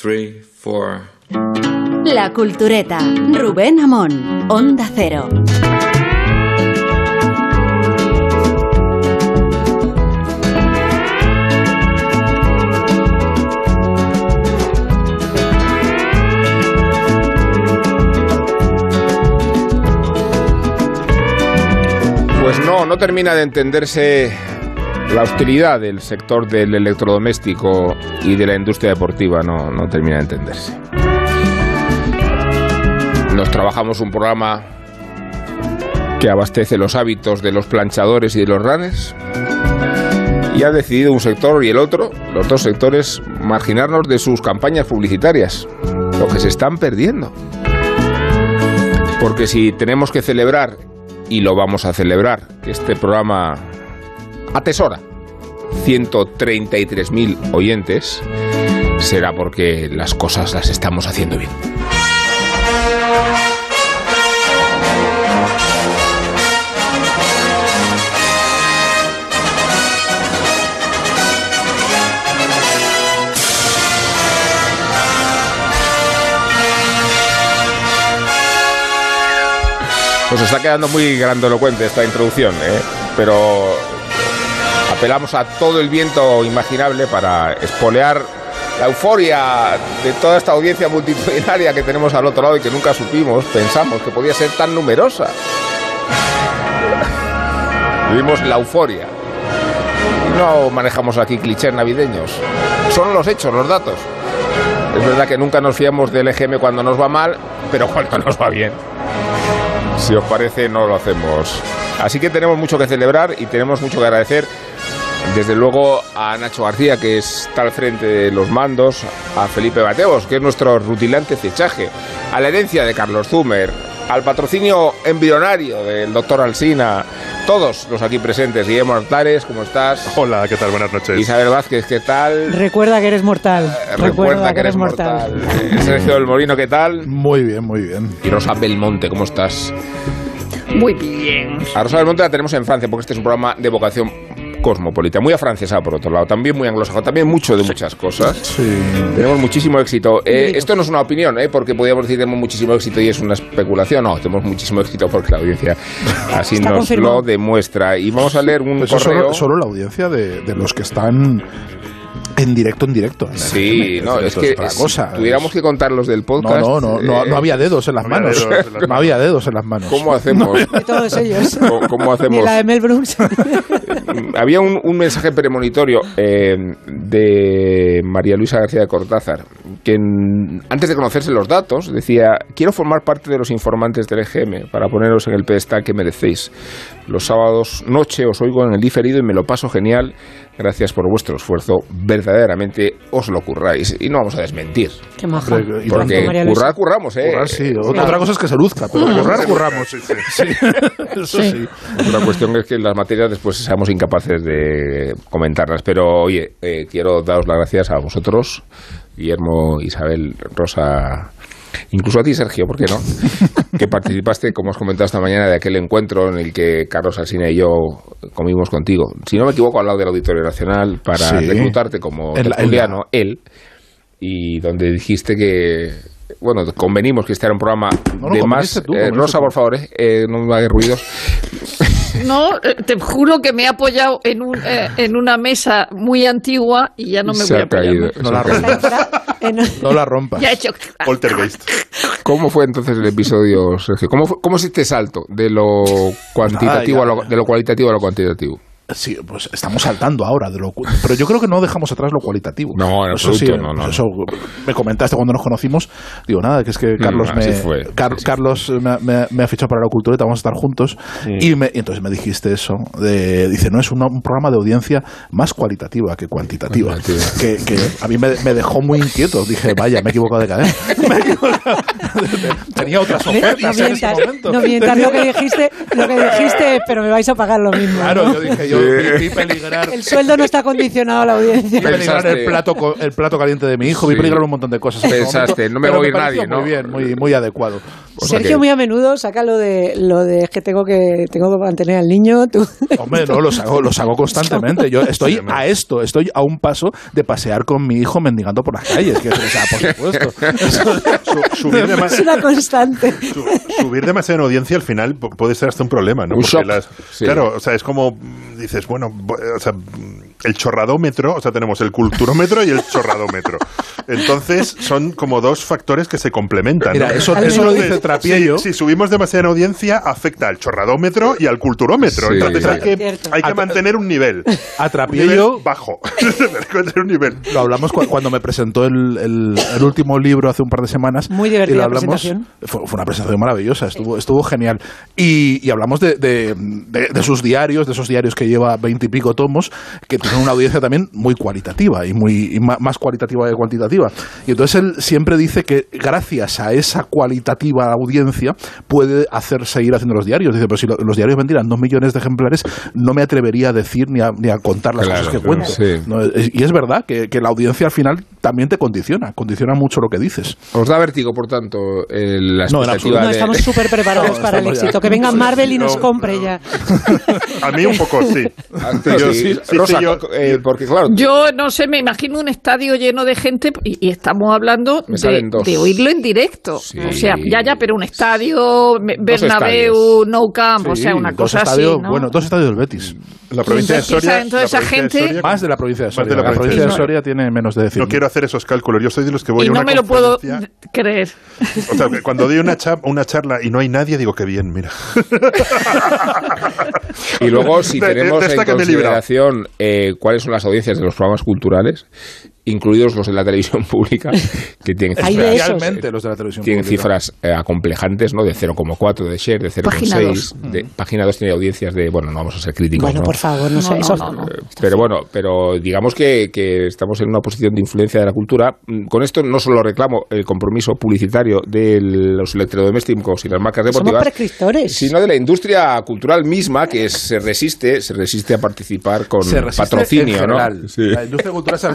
three, four. La Cultureta. Rubén Amón. Onda Cero. Pues no, no termina de entenderse la hostilidad del sector del electrodoméstico y de la industria deportiva, no, no termina de entenderse. Nos trabajamos un programa que abastece los hábitos de los planchadores y de los runners y ha decidido un sector y el otro, los dos sectores, marginarnos de sus campañas publicitarias, lo que se están perdiendo. Porque si tenemos que celebrar, y lo vamos a celebrar, este programa atesora 133.000 oyentes, será porque las cosas las estamos haciendo bien. Pues está quedando muy grandilocuente esta introducción, ¿eh? pero apelamos a todo el viento imaginable para espolear la euforia de toda esta audiencia multitudinaria que tenemos al otro lado y que nunca supimos, pensamos que podía ser tan numerosa. Vivimos la euforia. No manejamos aquí clichés navideños. Son los hechos, los datos. Es verdad que nunca nos fiamos del EGM cuando nos va mal, pero cuando nos va bien. Si os parece, no lo hacemos. Así que tenemos mucho que celebrar y tenemos mucho que agradecer. Desde luego a Nacho García, que está al frente de los mandos, a Felipe Mateos, que es nuestro rutilante fichaje, a la herencia de Carlos Zumer, al patrocinio embrionario del doctor Alsina, todos los aquí presentes. Guillermo Artares, ¿cómo estás? Hola, ¿qué tal? Buenas noches. Isabel Vázquez, ¿qué tal? Recuerda que eres mortal. Eh, Recuerda, que eres mortal. Eh, Sergio del Molino, ¿qué tal? Muy bien, muy bien. Y Rosa Belmonte, ¿cómo estás? Muy bien. A Rosa Belmonte la tenemos en Francia porque este es un programa de vocación cosmopolita, muy afrancesada por otro lado, también muy anglosajón, también mucho de muchas cosas. Sí. Tenemos muchísimo éxito. Eh, esto no es una opinión, ¿eh? porque podríamos decir que tenemos muchísimo éxito y es una especulación. No, tenemos muchísimo éxito porque la audiencia así Está nos confirmado. lo demuestra. Y vamos a leer un Eso es correo. solo, solo la audiencia de, de los que están en directo, en directo. en Sí, no, es que si cosa. tuviéramos que contar los del podcast. no, no, no, eh, no había dedos en las no manos. dedos en las No había dedos en las manos. ¿Cómo hacemos? De todos ellos. ¿Cómo- cómo hacemos? la de Mel Brooks. Había un, un mensaje premonitorio eh, de María Luisa García de Cortázar, que en- antes de conocerse los datos decía, quiero formar parte de los informantes del EGM para poneros en el pedestal que merecéis. Los sábados noche os oigo en el diferido y me lo paso genial. Gracias por vuestro esfuerzo. Verdaderamente os lo curráis. Y no vamos a desmentir. Qué maja. Porque currar, curramos, ¿eh? Currar, sí. Otra cosa es que se luzca, pero currar, curramos. Sí, eso sí. Otra cuestión es que las materias después seamos incapaces de comentarlas. Pero oye, eh, quiero daros las gracias a vosotros, Guillermo, Isabel, Rosa, incluso a ti, Sergio, ¿por qué no? que participaste, como os comentado esta mañana, de aquel encuentro en el que Carlos Alsina y yo comimos contigo. Si no me equivoco, al lado del Auditorio Nacional para Sí. reclutarte como tertuliano, él, y donde dijiste que. Bueno, convenimos que este era un programa No, no, de más. tú, eh, Rosa, tú. por favor, eh, eh, no me hagas ruidos. No, eh, te juro que me he apoyado en, un, eh, en una mesa muy antigua y ya no me Se voy a ha apoyar. caído. No la. En- No la rompas. Ya he hecho. Poltergeist. ¿Cómo fue entonces el episodio, Sergio? ¿Cómo, fue- cómo es este salto de lo cuantitativo Nada, a ya, lo, de lo cualitativo a lo cuantitativo? Sí, pues estamos saltando ahora de lo pero yo creo que no dejamos atrás lo cualitativo. No, en Eso sí, absoluto, no, no. pues eso me comentaste cuando nos conocimos. Digo, nada, que es que Carlos Mm, así me fue, Car- sí, sí. Carlos me, me- me ha fichado para la cultureta, vamos a estar juntos. Y, me- y entonces me dijiste eso. De, dice, no, es una- un programa de audiencia más cualitativa que cuantitativa. Que, que a mí me, me dejó muy inquieto. Dije, vaya, me he equivocado de cadena. Tenía otras No ofertas en ese mientas, momento. no mientas lo que dijiste, lo que dijiste, pero me vais a pagar lo mismo. Claro, ¿no? yo dije, yo vi, vi peligrar. El sueldo no está condicionado a la audiencia. Vi peligrar el plato, co- el plato caliente de mi hijo, vi peligrar un montón de cosas. Pensaste, momento, no me va a pareció nadie, ¿no? Muy bien, muy, muy adecuado. O sea Sergio que- muy a menudo saca lo de lo de que tengo que tengo que mantener al niño. Tú. Hombre, no, los hago, los hago constantemente. Yo estoy a esto, estoy a un paso de pasear con mi hijo mendigando por las calles. Que, o sea, por supuesto. Su- subir, Es una constante. su- subir demasiado en audiencia al final pu- puede ser hasta un problema, ¿no? Un sí. Claro, o sea, es como dices, bueno, o sea, el chorradómetro, o sea, tenemos el culturómetro y el chorradómetro. Entonces, son como dos factores que se complementan. Mira, ¿no? eso, eso lo dice Trapiello. Si, si subimos demasiada audiencia, afecta al chorradómetro y al culturómetro. Sí. Entonces hay que, hay que mantener un nivel. A Trapiello bajo. hay que mantener un nivel. lo hablamos cu- cuando me presentó el, el- el último libro hace un par de semanas. Muy divertida y lo hablamos, presentación. Fue, fue una presentación maravillosa, estuvo, estuvo genial. Y, y hablamos de, de- de- de sus diarios, de esos diarios que lleva veintipico tomos, que tienen una audiencia también muy cualitativa y muy y más cualitativa que cuantitativa. Y entonces él siempre dice que gracias a esa cualitativa audiencia puede hacer seguir haciendo los diarios. Dice, pero si lo- los diarios vendieran dos millones de ejemplares, no me atrevería a decir ni a, ni a contar las Claro, cosas que cuento. sí. No, es- y es verdad que, que la audiencia al final también te condiciona, condiciona mucho lo que dices. ¿Os da vértigo, por tanto, el- la No, expectativa No, de... estamos súper preparados No, para el ya. éxito. Que venga Marvel y nos No, compre no. ya. A mí un poco sí. Yo- sí, sí, Rosa, yo- eh, porque claro, Yo no sé, me imagino un estadio lleno de gente y, y estamos hablando de, de oírlo en directo. Sí. O sea, ya, ya, pero un estadio, Bernabéu, estadios. No Camp, o sea, una cosa así, estadios- ¿no? Bueno, dos estadios del Betis. La provincia de Entonces, esa- Soria. entonces la esa provincia de gente- Soria- Más de la provincia de Más Soria. de la la, provincia de de Soria. Tiene menos de 100. No quiero hacer esos cálculos. Yo soy de los que voy y a no una me lo puedo creer. O sea, que cuando doy una, cha- una charla y no hay nadie, digo que bien, mira. Y luego, si de- tenemos de en consideración eh, cuáles son las audiencias de los programas culturales, incluidos los de la televisión pública, que tienen cifras, los de la televisión tienen pública. cifras eh, acomplejantes, ¿no? De 0,4 de share, de Página 0,6. de Página 2 tiene audiencias de, bueno, no vamos a ser críticos, Bueno, ¿no? por favor, no sé. No, no, eso- no, no. Eh, Pero bueno, pero digamos que, que estamos en una posición de influencia de la cultura. Mm, Con esto no solo reclamo el compromiso publicitario de los electrodomésticos y las marcas deportivas, sino de la industria cultural misma que se resiste, se resiste a participar con Se patrocinio, ¿no? Sí. La industria cultural se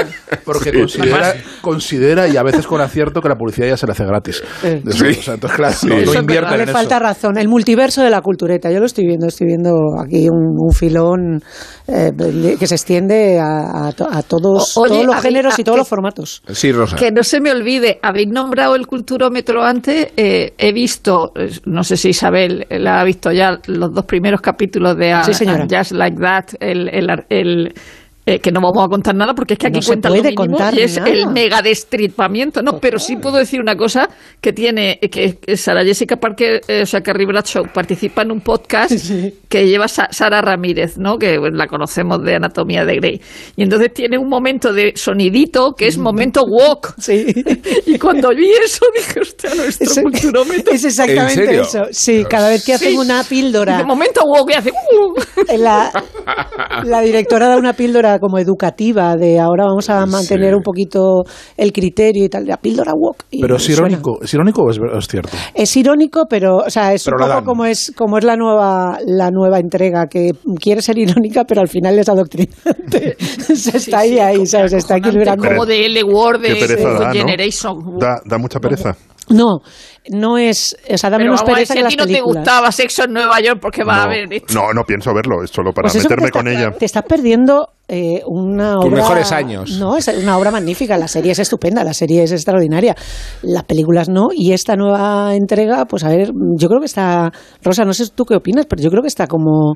en porque considera, considera y a veces con acierto que la publicidad ya se le hace gratis. Sí. De eso, o sea, entonces, claro, no, no invierten No le en falta eso. razón. El multiverso de la cultureta. Yo lo estoy viendo. Estoy viendo aquí un, un filón eh, que se extiende a, a to- a todos, O- oye, todos los géneros a- y todos que- los formatos. Sí, Rosa. Que no se me olvide, habéis nombrado el culturómetro antes, eh, he visto, eh, no sé si Isabel eh, la ha visto ya, los dos primeros capítulos de A- Sí. Just Like That, el, el, el- eh, que no vamos a contar nada porque es que aquí No se cuentan lo mínimo contar y es nada. el mega destripamiento, no, pero sí puedo decir una cosa que tiene, eh, que, que Sara Jessica Parker, eh, o sea, Carrie Bradshaw participa en un podcast que lleva Sa- Sara Ramírez, ¿no? Que bueno, la conocemos de Anatomía de Grey. Y entonces tiene un momento de sonidito que es momento walk. Sí. Y cuando vi eso dije, hostia, nuestro Es, culturómetro. es exactamente eso. Sí, cada vez que hacen Sí. una píldora. De momento walk y hace... "Uh". La, la directora da una píldora como educativa de ahora vamos a mantener Sí. un poquito el criterio y tal, la píldora walk. y Pero es suena. irónico, ¿es irónico o es, cierto? Es irónico, pero o sea, es Pero un poco como es como es la nueva la nueva entrega que quiere ser irónica, pero al final es adoctrinante. Se está ahí ahí, ¿sabes? Se está equilibrando. Como de L Word de. Generation. Da, da mucha pereza. No, no es, o sea, da Pero menos vamos a pereza que a ti no te gustaba Sexo en Nueva York porque va a no, ver esto. no, no pienso verlo, es solo para Pues meterme te con está- ella. Te estás perdiendo eh, una Tus obra. mejores años. No, es una obra magnífica. La serie es estupenda, la serie es extraordinaria. Las películas no. Y esta nueva entrega, pues a ver, yo creo que está. Rosa, no sé tú qué opinas, pero yo creo que está como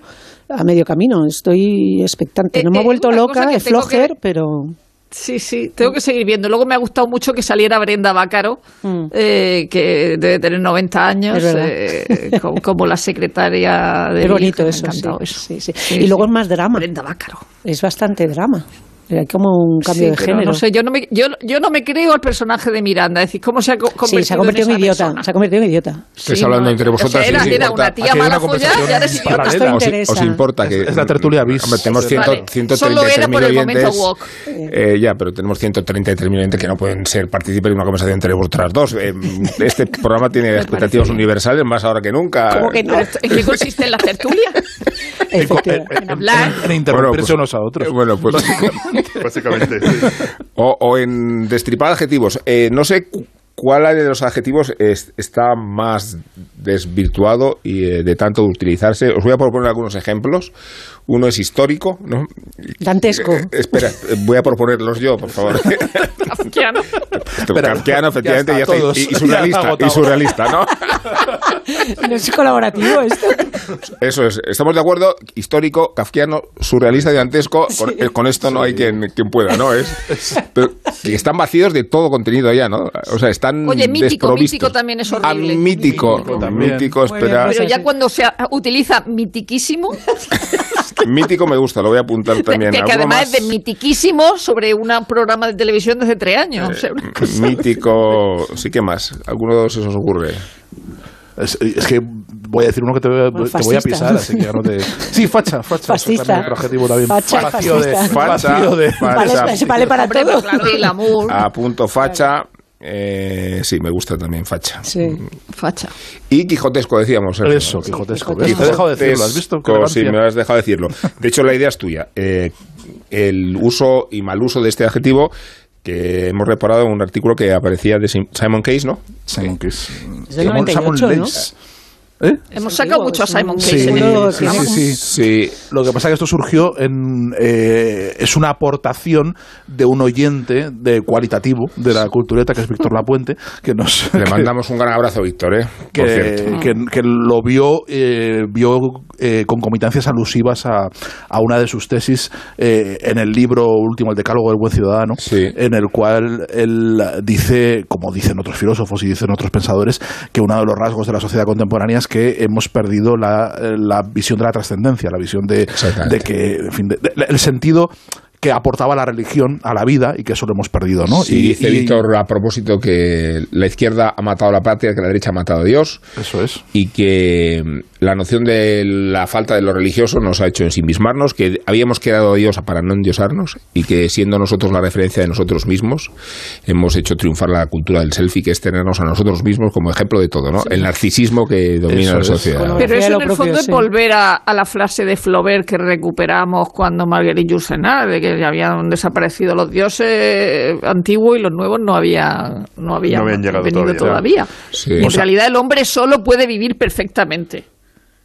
a medio camino. Estoy expectante. No Eh, me ha eh, vuelto loca, es que- flojer, pero. Sí, sí, tengo que seguir viendo. Luego me ha gustado mucho que saliera Brenda Bácaro, Mm. eh, que debe tener 90 años, eh, como, como la secretaria de Es bonito eso, sí, eso. sí, sí. Y luego es más drama. Brenda Bácaro. Es bastante drama. Hay como un cambio Sí, de género. No sé, yo no, me, yo, yo no me creo al personaje de Miranda. Es decir, ¿cómo se ha co- convertido sí, se ha convertido en, esa idiota. persona? Se ha convertido en idiota. Estáis Sí, hablando no, entre o sea, vosotras. era, sí, era importa. una tía mala follada conversación y idiota. paralela. Esto os, os importa que Es la tertulia bis. Hombre, tenemos Vale. 100, Solo era 133.000 por el momento oyentes. walk. Eh, ya, pero tenemos 133.000 oyentes que no pueden ser partícipes de una conversación entre vosotras dos. Eh, este programa tiene expectativas universales más ahora que nunca. ¿Cómo que no? ¿En qué consiste en la En hablar. En interrumpirse Bueno, pues- unos a otros. Eh, Bueno, pues. Básicamente. sí. o, o en destripar adjetivos. Eh, no sé cu- ¿cuál de los adjetivos es- está más desvirtuado y eh, de tanto utilizarse? Os voy a proponer algunos ejemplos. Uno es histórico, ¿no? Dantesco. Eh, espera, eh, voy a proponerlos yo, por favor. Kafkiano. Espera, Kafkiano, efectivamente, ya ya está, está, y, está surrealista, y surrealista, ¿no? No es colaborativo esto. Eso es, estamos de acuerdo, histórico, kafkiano, surrealista dantesco, con, eh, con esto no hay quien, quien pueda, ¿no? Es, pero que están vacíos de todo contenido ya, ¿no? O sea, están Oye, mítico, mítico también es Ah, horrible. mítico, Mítico también. mítico, espera. pues Pero ya cuando se utiliza mitiquísimo, Mítico me gusta, lo voy a apuntar también. que, que ¿Alguno además es de más? mitiquísimo sobre un programa de televisión de hace tres años. o sea, una cosa- Mítico, sí que más. ¿Alguno se os ocurre? Es, es que voy a decir uno que te voy a, Bueno, te voy a pisar, así que ya no te... Sí, facha, facha. Fascista. otro adjetivo también. Facha y Vacío de- de- Facha. Vale, Facha. se vale para Hombre, todo. pues claro, y glamour, A punto facha. Eh, sí, me gusta también facha. Sí. facha. Y quijotesco, decíamos. Sergio. Eso, quijotesco. Te he dejado de decirlo, ¿has visto? Sí, me has dejado decirlo. De hecho, la idea es tuya. Eh, el uso y mal uso de este adjetivo que hemos reparado en un artículo que aparecía de Sim- Simon Case, ¿no? Simon Case. Es del Simon- 98, Simon ¿no? ¿Eh? Hemos sacado mucho a Simon Case Sí, en el Seguro sí, sí, sí. Sí. Lo que pasa es que esto surgió en. eh, es una aportación de un oyente de cualitativo de la cultureta, que es Víctor Lapuente, que nos. Le que- mandamos un gran abrazo, Víctor, ¿eh? Por cierto. que, que, que lo vio, eh, vio eh, concomitancias alusivas a, a una de sus tesis eh, en el libro último, El Decálogo del Buen Ciudadano, Sí. en el cual él dice, como dicen otros filósofos y dicen otros pensadores, que uno de los rasgos de la sociedad contemporánea es que hemos perdido la, la visión de la trascendencia, la visión de, de que, en fin, de- de- el sentido que aportaba la religión a la vida y que eso lo hemos perdido, ¿no? Sí, y, dice y- Víctor a propósito que la izquierda ha matado a la patria, que la derecha ha matado a Dios Eso es. y que mm, la noción de la falta de lo religioso nos ha hecho ensimismarnos, que habíamos quedado a Dios para no endiosarnos y que siendo nosotros la referencia de nosotros mismos, hemos hecho triunfar la cultura del selfie, que es tenernos a nosotros mismos como ejemplo de todo, ¿no? El narcisismo que domina Eso la es. sociedad. Bueno, Pero eso en el propio, fondo es volver a, a la frase de Flaubert que recuperamos cuando Marguerite Yourcenar, de que ya habían desaparecido los dioses antiguos y los nuevos no había no habían, No habían llegado venido todavía. todavía. Sí. Y en O sea- realidad el hombre solo puede vivir perfectamente.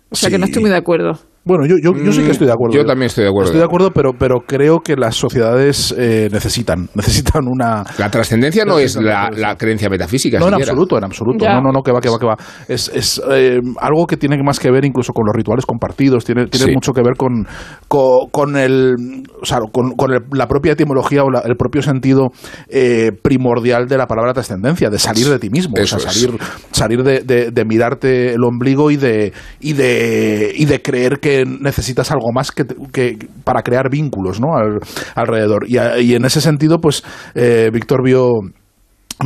O sea que no estoy muy de acuerdo. Bueno, yo, yo, yo sí que estoy de acuerdo. Yo también estoy de acuerdo. Estoy de acuerdo, pero, pero creo que las sociedades eh, necesitan, necesitan una... La trascendencia no es la, creencia metafísica. No, en absoluto, en absoluto. Ya. No, no, no, que va, que va, que va. Es, es eh, algo que tiene más que ver incluso con los rituales compartidos, tiene, tiene Sí. mucho que ver con, con, con el, o sea, con, con el- la propia etimología o la- el propio sentido eh, primordial de la palabra trascendencia, de salir de ti mismo, Eso o sea, es. salir, salir de, de- de mirarte el ombligo y de, y de, y de creer que necesitas algo más que, que para crear vínculos ¿no? Al- alrededor. Y, y en ese sentido, pues eh, Víctor vio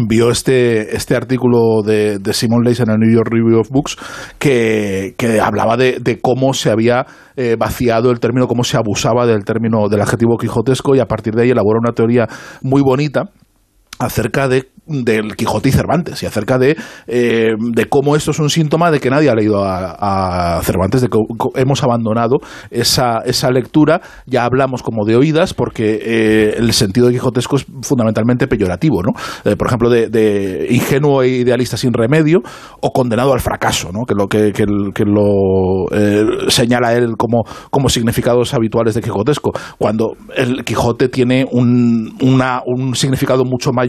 vio este, este artículo de, de Simon Leys en el New York Review of Books que, que hablaba de, de cómo se había eh, vaciado el término, cómo se abusaba del término del adjetivo quijotesco y a partir de ahí elaboró una teoría muy bonita acerca de del Quijote y Cervantes y acerca de, eh, de cómo esto es un síntoma de que nadie ha leído a, Cervantes, de que hemos abandonado esa, esa lectura, ya hablamos como de oídas, porque eh, el sentido de quijotesco es fundamentalmente peyorativo, ¿no? Eh, por ejemplo, de, de ingenuo e idealista sin remedio o condenado al fracaso, ¿no? Que lo, que, que lo eh, señala él como, como significados habituales de quijotesco, cuando el Quijote tiene un, una- un significado mucho mayor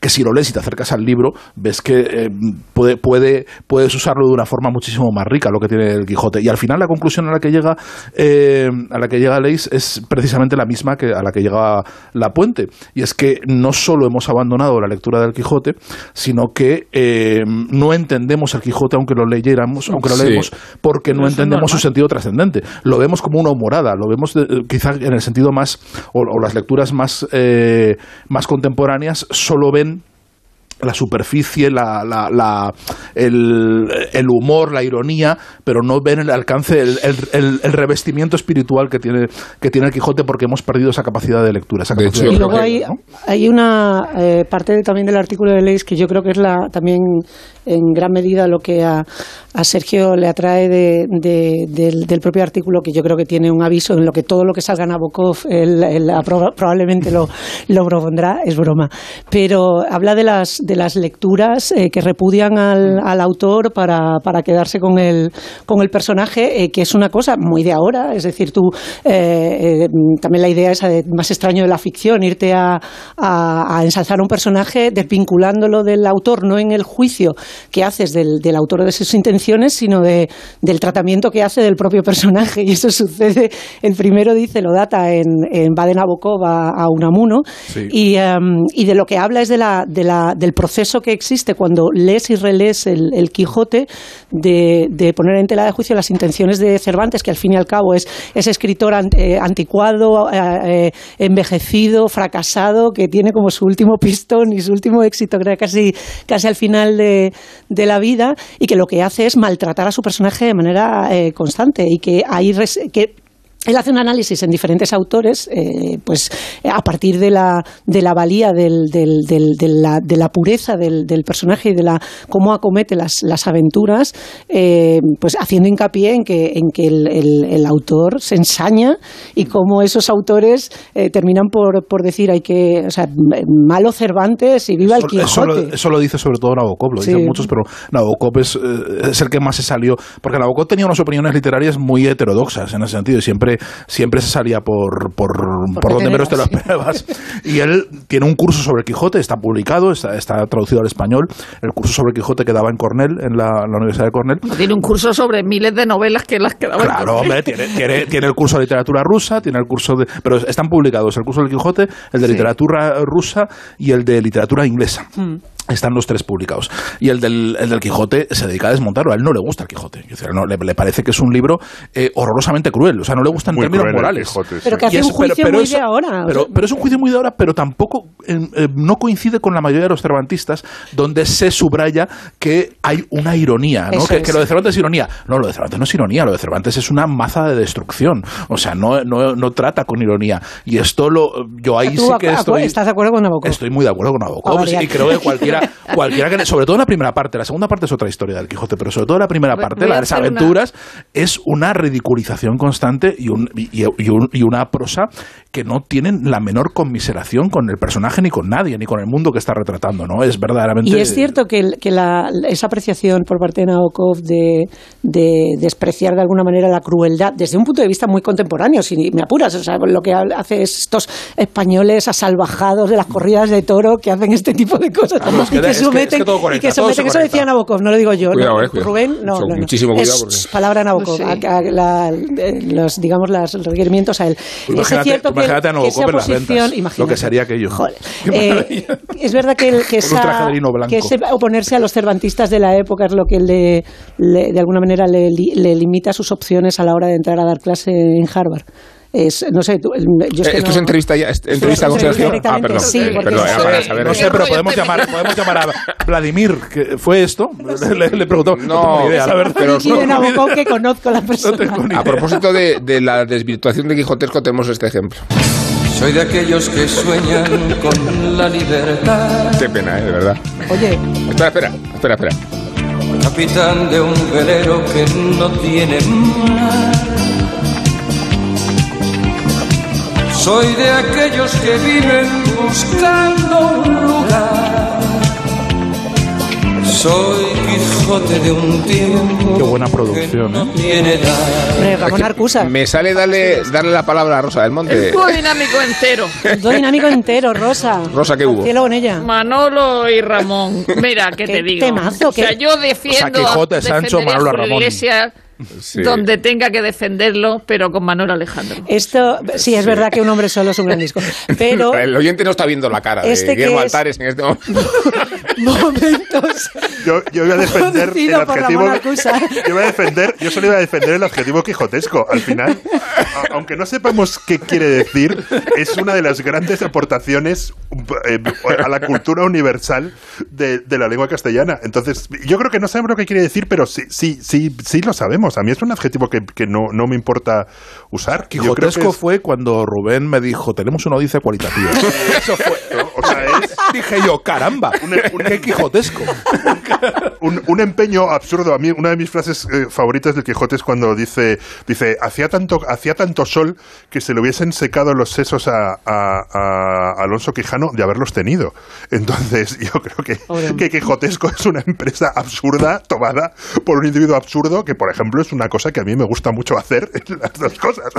que si lo lees y te acercas al libro, ves que eh, puede, puede, puedes usarlo de una forma muchísimo más rica lo que tiene el Quijote. Y al final la conclusión a la que llega eh, a la que llega Leis es precisamente la misma que a la que llega La Puente. Y es que no solo hemos abandonado la lectura del Quijote, sino que eh, no entendemos el Quijote aunque lo leyéramos, aunque lo Sí. leemos, porque no entendemos su sentido trascendente. Lo vemos como una humorada, lo vemos de- eh, quizá en el sentido más, o, o las lecturas más, eh, más contemporáneas solo ven la superficie, la, la- la- el, el humor, la ironía, pero no ven el alcance, el, el- el- el revestimiento espiritual que tiene, que tiene el Quijote porque hemos perdido esa capacidad de lectura. Esa De Y luego hay, ¿no? hay una eh, parte de- también del artículo de Leis que yo creo que es la también en gran medida lo que a, a Sergio le atrae de- de- del, del propio artículo, que yo creo que tiene un aviso en lo que todo lo que salga Nabokov él, él probablemente lo, lo propondrá, es broma. Pero habla de las, de las lecturas eh, que repudian al, al autor para, para, quedarse con el, con el personaje, eh, que es una cosa muy de ahora. Es decir, tú eh, también la idea esa de más extraño de la ficción, irte a, a, a, ensalzar un personaje desvinculándolo del autor, no en el juicio que haces del, del autor de sus intenciones, sino de, del tratamiento que hace del propio personaje. Y eso sucede, el primero dice, lo data en, en Baden a, Unamuno, sí. y, um, y, de lo que habla es de la, de la, del proceso que existe cuando lees y relees el, el Quijote, de, de, poner en tela de juicio las intenciones de Cervantes, que al fin y al cabo es ese escritor eh, anticuado, eh, envejecido, fracasado, que tiene como su último pistón y su último éxito casi, casi al final de, de la vida, y que lo que hace es maltratar a su personaje de manera eh, constante, y que hay que él hace un análisis en diferentes autores, eh, pues a partir de la, de la valía del, del, del, de, la, de, la, pureza del, personaje y de la cómo acomete las, las aventuras, eh, pues haciendo hincapié en que, en que el, el, el, autor se ensaña y cómo esos autores eh, terminan por, por, decir hay que, o sea, malo Cervantes y viva el Quijote. Eso lo, eso lo dice sobre todo Nabokov, lo sí. dicen muchos, pero Nabokov es, es, el que más se salió, porque Nabokov tenía unas opiniones literarias muy heterodoxas en ese sentido y siempre siempre se salía por, por, por, por donde menos te lo esperabas. y él tiene un curso sobre Quijote, está publicado, está, está, traducido al español. El curso sobre Quijote que daba en Cornell, en la, en la Universidad de Cornell. Tiene un curso sobre miles de novelas que las que daba Claro, hombre, tiene, tiene, tiene, el curso de literatura rusa, tiene el curso de. Pero están publicados el curso del Quijote, el de sí. literatura rusa y el de literatura inglesa. Mm. Están los tres publicados. Y el del, el del Quijote se dedica a desmontarlo. A él no le gusta el Quijote. Decir, no, le, le, parece que es un libro eh, horrorosamente cruel. O sea, no le gustan términos morales. Quijote, sí. Pero que hace es, un juicio pero, pero muy es, de ahora. Pero, pero, es un juicio muy de ahora, pero tampoco eh, eh, no coincide con la mayoría de los cervantistas, donde se subraya que hay una ironía. ¿no? Que, que, lo de Cervantes es ironía. No, lo de Cervantes no es ironía. Lo de Cervantes es una maza de destrucción. O sea, no, no, no trata con ironía. Y esto lo. Yo ahí sí que estoy. ¿Estás de acuerdo con Nabokov? Estoy muy de acuerdo con Nabokov. Y creo que cualquiera, cualquiera que sobre todo en la primera parte, la segunda parte es otra historia del Quijote, pero sobre todo la primera parte, la de las aventuras, una... es una ridiculización constante y, un, y, y, un, y, una prosa que no tienen la menor conmiseración con el personaje ni con nadie, ni con el mundo que está retratando, ¿no? Es verdaderamente... Y es cierto que, que la, esa apreciación por parte de Nabokov de, de, despreciar de alguna manera la crueldad, desde un punto de vista muy contemporáneo, si me apuras, o sea, lo que hace es estos españoles asalvajados de las corridas de toro que hacen este tipo de cosas Vamos, y que, que someten, es que y que someten, eso decía Nabokov, no lo digo yo, cuidado, no, eh, cuidado. Rubén, no, no, no. muchísimo cuidado es porque... palabra Nabokov, Sí. a, a, la, los, digamos, los requerimientos a él. Imagínate, es cierto que, imagínate a que esa Nabokov en las posición, ventas, imagínate, lo que sería aquello. Joder. Eh, es verdad que, que, un traje esa, que ese oponerse a los cervantistas de la época es lo que le, le de alguna manera le, le limita sus opciones a la hora de entrar a dar clase en Harvard. Es, no sé, tú, yo es Eh, que ¿Esto no- es entrevista ya? ¿Es ¿Entrevista con Sergio? Ah, perdón. sí, eh, perdón, era para saber. No sé, pero podemos llamar, podemos llamar a Vladimir, que fue esto. Le, le preguntó, no, No, idea, la verdad. pero Nabokov que conozco a la persona. tengo ni A propósito de, de la desvirtuación de Quijotesco, tenemos este ejemplo. Soy de aquellos que sueñan con la libertad. Qué pena, ¿eh? De verdad. Oye, Espera, espera, espera, espera. Capitán de un velero que no tiene mar. Soy de aquellos que viven buscando un lugar. Soy Quijote de un tiempo Qué buena producción, que no ¿eh? tiene edad. hombre, Ramón Arcusa. Me sale darle, darle la palabra a Rosa del Monte. El dúo dinámico entero. El dúo dinámico entero, Rosa. Rosa, ¿qué hubo? cielo con ella. Manolo y Ramón. Mira, ¿qué, Qué te digo? temazo, o sea, qué- yo defiendo O sea, Quijote, Sancho, Manolo, Ramón. Iglesias Sí. donde tenga que defenderlo, pero con Manuel Alejandro. Esto, sí, es verdad que un hombre solo es un gran disco. Pero El oyente no está viendo la cara Este de que Guillermo es- Altares en este momento. momentos. Yo, yo voy a defender el adjetivo. Yo voy a defender, yo solo iba a defender el adjetivo quijotesco. Al final, a- aunque no sepamos qué quiere decir, es una de las grandes aportaciones eh, a la cultura universal de, de la lengua castellana. Entonces, yo creo que no sabemos lo que quiere decir, pero sí, sí, sí, sí lo sabemos. A mí es un adjetivo que, que no, no me importa usar. Quijotesco es- fue cuando Rubén me dijo, tenemos una odisea cualitativa. Eso fue. ¿no? O sea, es Dije yo, caramba, qué quijotesco. un, un empeño absurdo. A mí, una de mis frases eh, favoritas del Quijote es cuando dice, dice, hacía tanto, hacía tanto sol que se le hubiesen secado los sesos a, a- a Alonso Quijano de haberlos tenido. Entonces, yo creo que, que Quijotesco es una empresa absurda tomada por un individuo absurdo que, por ejemplo, es una cosa que a mí me gusta mucho hacer, las dos cosas.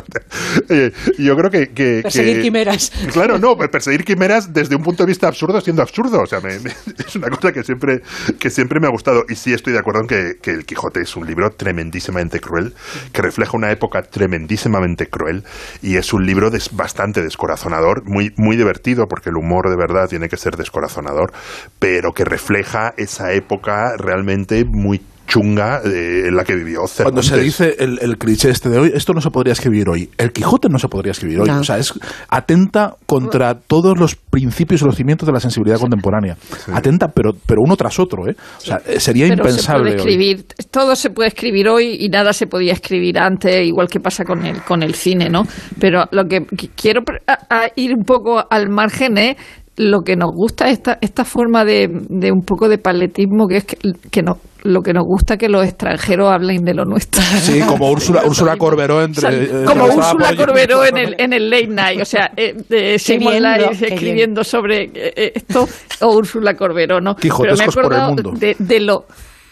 Eh, yo creo que... que- Perseguir que- quimeras. Claro, no, perseguir quimeras desde un punto de vista absurdo siendo absurdo. O sea, me- me- es una cosa que siempre, que siempre me ha gustado. Y sí estoy de acuerdo en que, que El Quijote es un libro tremendísimamente cruel, que refleja una época tremendísimamente cruel y es un libro des- bastante descorazonador, muy, muy divertido, porque el humor de verdad tiene que ser descorazonador, pero que refleja esa época realmente muy chunga eh, en la que vivió Cervantes. Cuando se dice el, el cliché este de hoy, esto no se podría escribir hoy. El Quijote no se podría escribir hoy. No. O sea, es atenta contra todos los principios y los cimientos de la sensibilidad contemporánea. Atenta, pero, pero uno tras otro, ¿eh? O sea, eh, sería Pero se impensable. hoy. escribir, todo se puede escribir hoy y nada se podía escribir antes, igual que pasa con el, con el cine, ¿no? Pero lo que qu- quiero a- a ir un poco al margen es lo que nos gusta esta, esta forma de, de un poco de paletismo que es que, que no, lo que nos gusta que los extranjeros hablen de lo nuestro. Sí, como Úrsula, Úrsula Corberó entre. O sea, eh, como Úrsula Corberó en el, en el Late Night, o sea, eh, de Lyle ¿no? Qué escribiendo sobre eh, eh, esto, o Úrsula Corberó, ¿no? Pero me he Quijotescos por el acordado mundo. de, de lo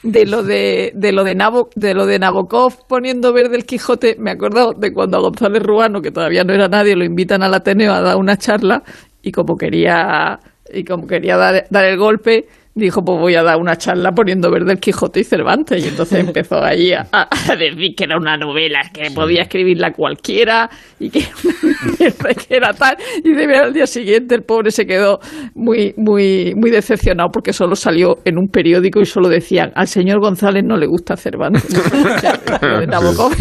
de lo de, de lo de Nabo, de lo de Nabokov poniendo verde el Quijote, me he acordado de cuando a González Ruano, que todavía no era nadie, lo invitan al Ateneo a dar una charla y como quería y como quería dar, dar el golpe, dijo, pues voy a dar una charla poniendo verde el Quijote y Cervantes. Y entonces empezó allí a, a decir que era una novela, que podía escribirla cualquiera y que era que tal. Y de ver al día siguiente el pobre se quedó muy, muy, muy decepcionado porque solo salió en un periódico y solo decían, al señor González no le gusta Cervantes. O sea, lo de Nabokov.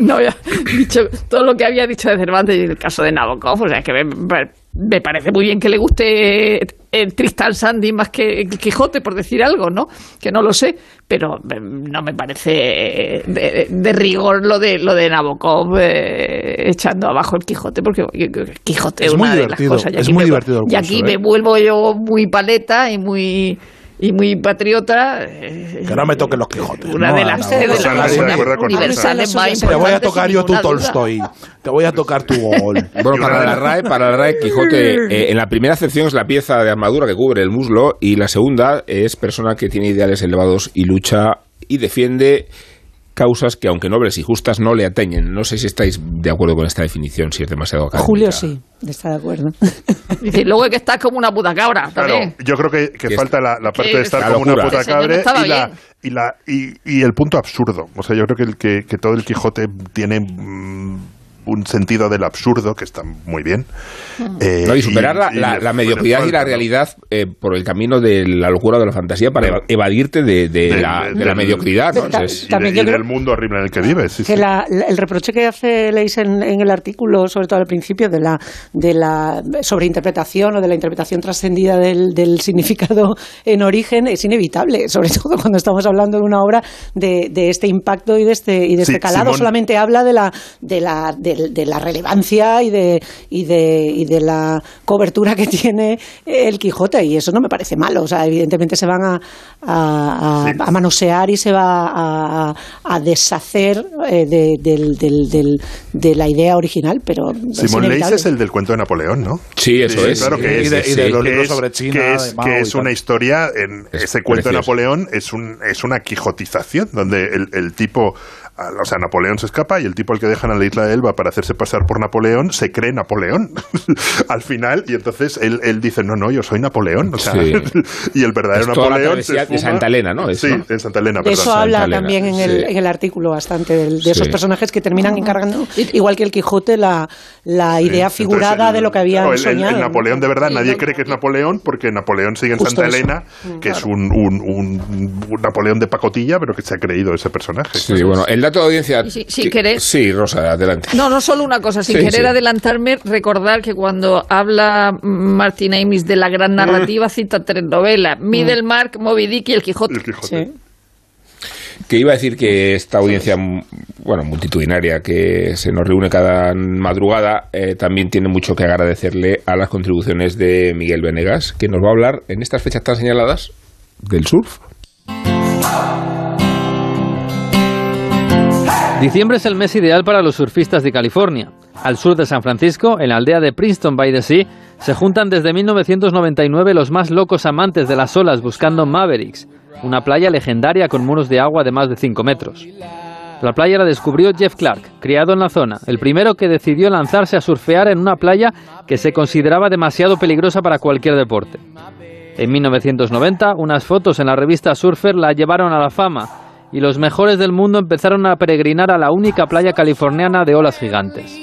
no había dicho todo lo que había dicho de Cervantes y el caso de Nabokov. O sea, que me, me parece muy bien que le guste el Tristan Sandy más que el Quijote, por decir algo, ¿no? Que no lo sé, pero eh, no me parece de, de rigor lo de lo de Nabokov eh, echando abajo el Quijote, porque el Quijote es, Es muy una de las divertido, cosas. Y es muy me- divertido el Y aquí curso, me ¿eh? vuelvo yo muy paleta y muy y muy patriota. eh, Que no me toquen los Quijotes. Una no, de las no, sedes no, de sea, la nadie cultura de acuerdo con universal eso. más Te voy a tocar yo tu. Tolstoy. Te voy a tocar tu gol. Bueno, para la RAE, para la RAE, Quijote, eh, en la primera acepción es la pieza de armadura que cubre el muslo y la segunda es persona que tiene ideales elevados y lucha y defiende causas que, aunque nobles y justas, no le atañen. No sé si estáis de acuerdo con esta definición, si es demasiado académica. Julio sí, está de acuerdo. Dice, luego hay que estar como una puta cabra Claro, yo creo que, que falta la, la parte de estar como una puta estaba y, la, y, la, y, y el punto absurdo. O sea, yo creo que, el, que, que todo el Quijote tiene mm, un sentido del absurdo que está muy bien. Eh, No, y superar la, y la- la le mediocridad y la realidad eh, por el camino de la locura de la fantasía para evadirte de, de de- la, de- de la del- mediocridad. ¿no? de- ta- Es- Y, También de- yo y creo- del mundo horrible en el que vives. sí, que sí. la- la- el reproche que hace Leis en, en el artículo, sobre todo al principio, de la, de la sobreinterpretación o de la interpretación trascendida del, del significado en origen es inevitable, sobre todo cuando estamos hablando de una obra de, de este impacto y de este, y de Sí, este calado. Simón- Solamente habla de la, de la, de, de la relevancia y de, y, de, y de la cobertura que tiene el Quijote, y eso no me parece malo. O sea, evidentemente se van a, a, a- Sí. a manosear y se va a, a- deshacer eh, de, del- del- del- de la idea original, pero Simón Leys inevitable. es el del cuento de Napoleón, ¿no? Sí, eso Sí, es. claro que es. y de, y sí, de sí. los que libros es, sobre China. que es, que es una historia en Es ese cuento de. Napoleón es un es una quijotización donde el, el tipo o sea Napoleón se escapa y el tipo al que dejan a la isla de Elba para hacerse pasar por Napoleón se cree Napoleón al final y entonces él, él dice no no yo soy Napoleón o sea, Sí. y el verdadero Es toda la Napoleón se de Santa Elena, ¿no? Eso, sí ¿no? en Santa Elena De eso habla Elena, también en el, sí. en el artículo bastante, del- de, esos personajes que terminan encargando, igual que el Quijote, la, la idea Sí. figurada Entonces, el- de lo que habían no, el, el- soñado. el ¿no? Napoleón de verdad, Sí, nadie no, cree que es Napoleón porque Napoleón sigue en Justo Santa eso. Elena, que es un, un- un- un Napoleón de pacotilla, pero que se ha creído ese personaje. Sí, bueno, el dato de audiencia. Si- si que- querés- Sí, Rosa, adelante. No, no solo una cosa, sin Sí, querer sí. adelantarme, recordar que cuando habla Martin Amis de la gran narrativa cita tres novelas, Middlemark, Moby Dick y El Quijote. El Quijote. Sí. Que iba a decir que esta audiencia, bueno, multitudinaria que se nos reúne cada madrugada, eh, también tiene mucho que agradecerle a las contribuciones de Miguel Venegas, que nos va a hablar en estas fechas tan señaladas del surf. Diciembre es el mes ideal para los surfistas de California. Al sur de San Francisco, en la aldea de Princeton by the Sea, se juntan desde 1999 los más locos amantes de las olas buscando Mavericks, una playa legendaria con muros de agua de más de 5 metros. La playa la descubrió Jeff Clark, criado en la zona, el primero que decidió lanzarse a surfear en una playa que se consideraba demasiado peligrosa para cualquier deporte. En 1990, unas fotos en la revista Surfer la llevaron a la fama y los mejores del mundo empezaron a peregrinar a la única playa californiana de olas gigantes.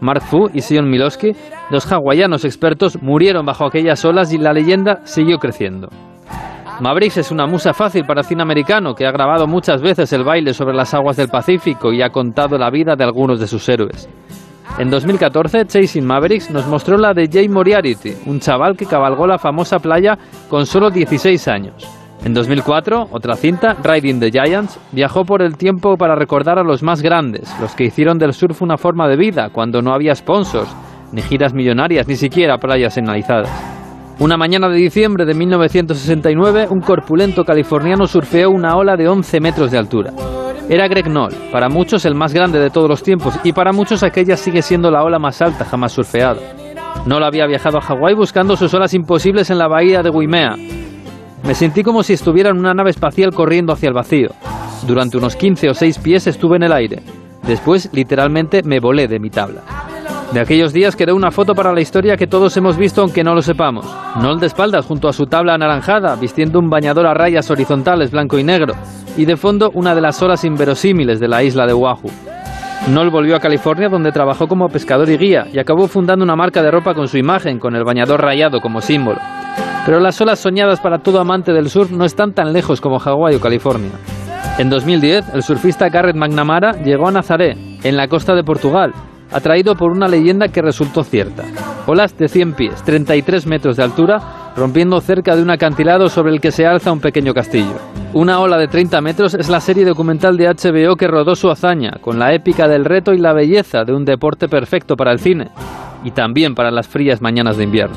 Mark Fu y Sion Milowski, dos hawaianos expertos, murieron bajo aquellas olas y la leyenda siguió creciendo. Mavericks es una musa fácil para cine americano que ha grabado muchas veces el baile sobre las aguas del Pacífico y ha contado la vida de algunos de sus héroes. En 2014, Chasing Mavericks nos mostró la de Jay Moriarty, un chaval que cabalgó la famosa playa con solo 16 años. En 2004, otra cinta, Riding the Giants, viajó por el tiempo para recordar a los más grandes, los que hicieron del surf una forma de vida cuando no había sponsors, ni giras millonarias, ni siquiera playas señalizadas. Una mañana de diciembre de 1969, un corpulento californiano surfeó una ola de 11 metros de altura. Era Greg Knoll, para muchos el más grande de todos los tiempos y para muchos aquella sigue siendo la ola más alta jamás surfeada. Knoll había viajado a Hawái buscando sus olas imposibles en la bahía de Waimea. Me sentí como si estuviera en una nave espacial corriendo hacia el vacío. Durante unos 15 o 6 pies estuve en el aire. Después, literalmente, me volé de mi tabla. De aquellos días quedó una foto para la historia que todos hemos visto aunque no lo sepamos. Noel de espaldas junto a su tabla anaranjada, vistiendo un bañador a rayas horizontales blanco y negro, y de fondo una de las olas inverosímiles de la isla de Oahu. Noel volvió a California donde trabajó como pescador y guía y acabó fundando una marca de ropa con su imagen, con el bañador rayado como símbolo. Pero las olas soñadas para todo amante del surf no están tan lejos como Hawái o California. En 2010, el surfista Garrett McNamara llegó a Nazaré, en la costa de Portugal, atraído por una leyenda que resultó cierta. Olas de 100 pies, 33 metros de altura, rompiendo cerca de un acantilado sobre el que se alza un pequeño castillo. Una ola de 30 metros es la serie documental de HBO que rodó su hazaña, con la épica del reto y la belleza de un deporte perfecto para el cine, y también para las frías mañanas de invierno.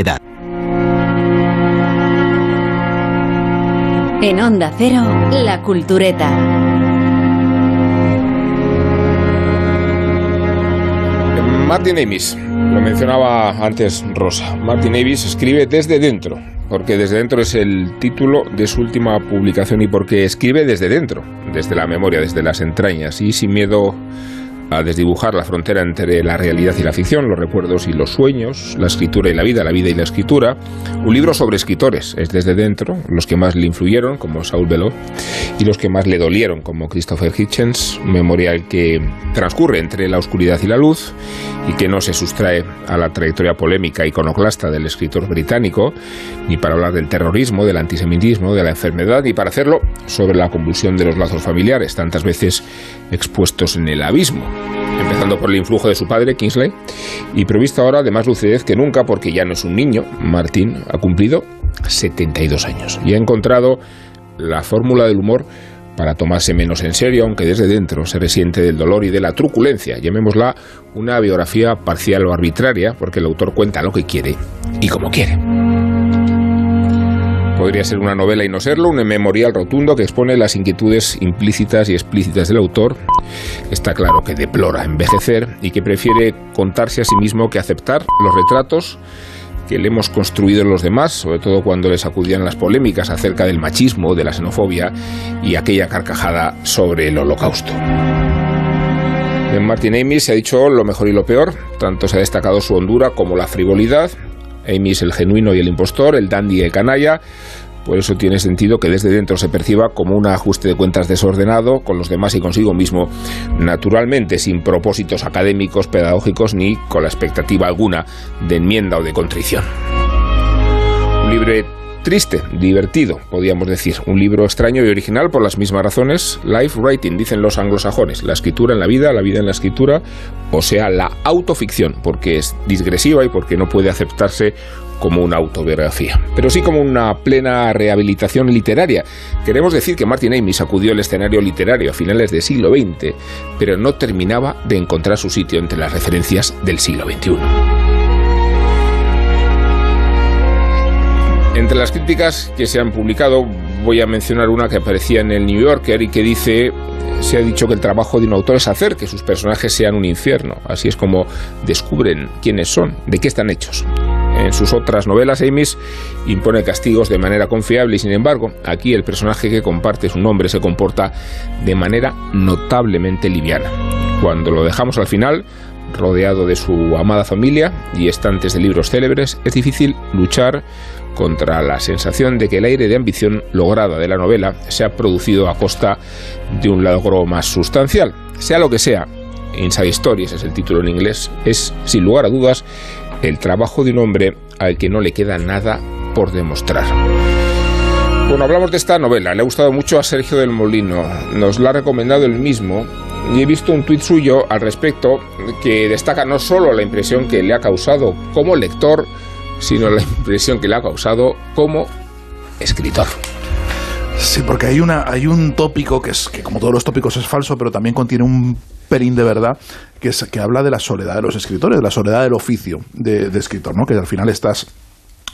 edad. En Onda Cero, La Cultureta. Martin Amis, lo mencionaba antes Rosa. Martin Amis escribe desde dentro, porque desde dentro es el título de su última publicación y porque escribe desde dentro, desde la memoria, desde las entrañas y sin miedo a desdibujar la frontera entre la realidad y la ficción, los recuerdos y los sueños, la escritura y la vida, la vida y la escritura. Un libro sobre escritores, es desde dentro, los que más le influyeron, como Saul Bellow, y los que más le dolieron, como Christopher Hitchens, un memorial que transcurre entre la oscuridad y la luz y que no se sustrae a la trayectoria polémica iconoclasta del escritor británico, ni para hablar del terrorismo, del antisemitismo, de la enfermedad, ni para hacerlo sobre la convulsión de los lazos familiares, tantas veces expuestos en el abismo empezando por el influjo de su padre, Kingsley, y provisto ahora de más lucidez que nunca porque ya no es un niño. Martín ha cumplido 72 años y ha encontrado la fórmula del humor para tomarse menos en serio, aunque desde dentro se resiente del dolor y de la truculencia. Llamémosla una biografía parcial o arbitraria, porque el autor cuenta lo que quiere y como quiere. Podría ser una novela y no serlo, un memorial rotundo que expone las inquietudes implícitas y explícitas del autor. Está claro que deplora envejecer y que prefiere contarse a sí mismo que aceptar los retratos que le hemos construido los demás, sobre todo cuando les acudían las polémicas acerca del machismo, de la xenofobia y aquella carcajada sobre el holocausto. En Martin Amis se ha dicho lo mejor y lo peor, tanto se ha destacado su hondura como la frivolidad, Amis el genuino y el impostor, el dandy y el canalla, Por eso tiene sentido que desde dentro se perciba como un ajuste de cuentas desordenado con los demás y consigo mismo, naturalmente sin propósitos académicos, pedagógicos ni con la expectativa alguna de enmienda o de contrición. Un libro triste, divertido, podríamos decir. Un libro extraño y original por las mismas razones. Life writing, dicen los anglosajones. La escritura en la vida, la vida en la escritura, o sea, la autoficción, porque es digresiva y porque no puede aceptarse como una autobiografía, pero sí como una plena rehabilitación literaria. Queremos decir que Martin Amis sacudió el escenario literario a finales del siglo XX, pero no terminaba de encontrar su sitio entre las referencias del siglo XXI. Entre las críticas que se han publicado voy a mencionar una que aparecía en el New Yorker y que dice se ha dicho que el trabajo de un autor es hacer que sus personajes sean un infierno. Así es como descubren quiénes son, de qué están hechos. En sus otras novelas, Amis impone castigos de manera confiable y, sin embargo, aquí el personaje que comparte su nombre se comporta de manera notablemente liviana. Cuando lo dejamos al final, rodeado de su amada familia y estantes de libros célebres, es difícil luchar contra la sensación de que el aire de ambición lograda de la novela se ha producido a costa de un logro más sustancial. Sea lo que sea, Inside Stories es el título en inglés, es, sin lugar a dudas, el trabajo de un hombre al que no le queda nada por demostrar. Bueno, hablamos de esta novela, le ha gustado mucho a Sergio del Molino, nos la ha recomendado él mismo y he visto un tuit suyo al respecto que destaca no solo la impresión que le ha causado como lector, sino la impresión que le ha causado como escritor. Sí, porque hay una hay un tópico que es que como todos los tópicos es falso, pero también contiene un perín de verdad que es que habla de la soledad de los escritores, de la soledad del oficio de, de escritor, ¿no? Que al final estás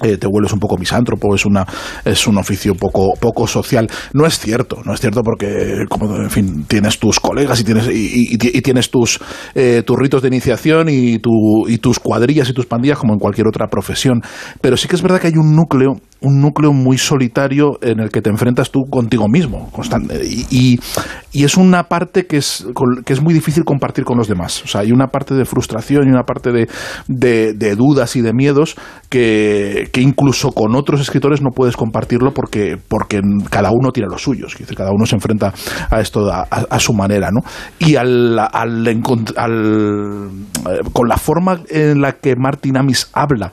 eh, te vuelves un poco misántropo, es una es un oficio poco poco social. No es cierto, no es cierto porque como en fin tienes tus colegas y tienes y, tienes tus eh, tus ritos de iniciación y tu, y tus cuadrillas y tus pandillas como en cualquier otra profesión. Pero sí que es verdad que hay un núcleo un núcleo muy solitario en el que te enfrentas tú contigo mismo constante, y, y, es una parte que es, que es muy difícil compartir con los demás. O sea, hay una parte de frustración y una parte de, de, dudas y de miedos que, que, incluso con otros escritores no puedes compartirlo porque, porque cada uno tiene los suyos. Cada uno se enfrenta a esto a, a, su manera. ¿no? Y al, al, al, con la forma en la que Martin Amis habla,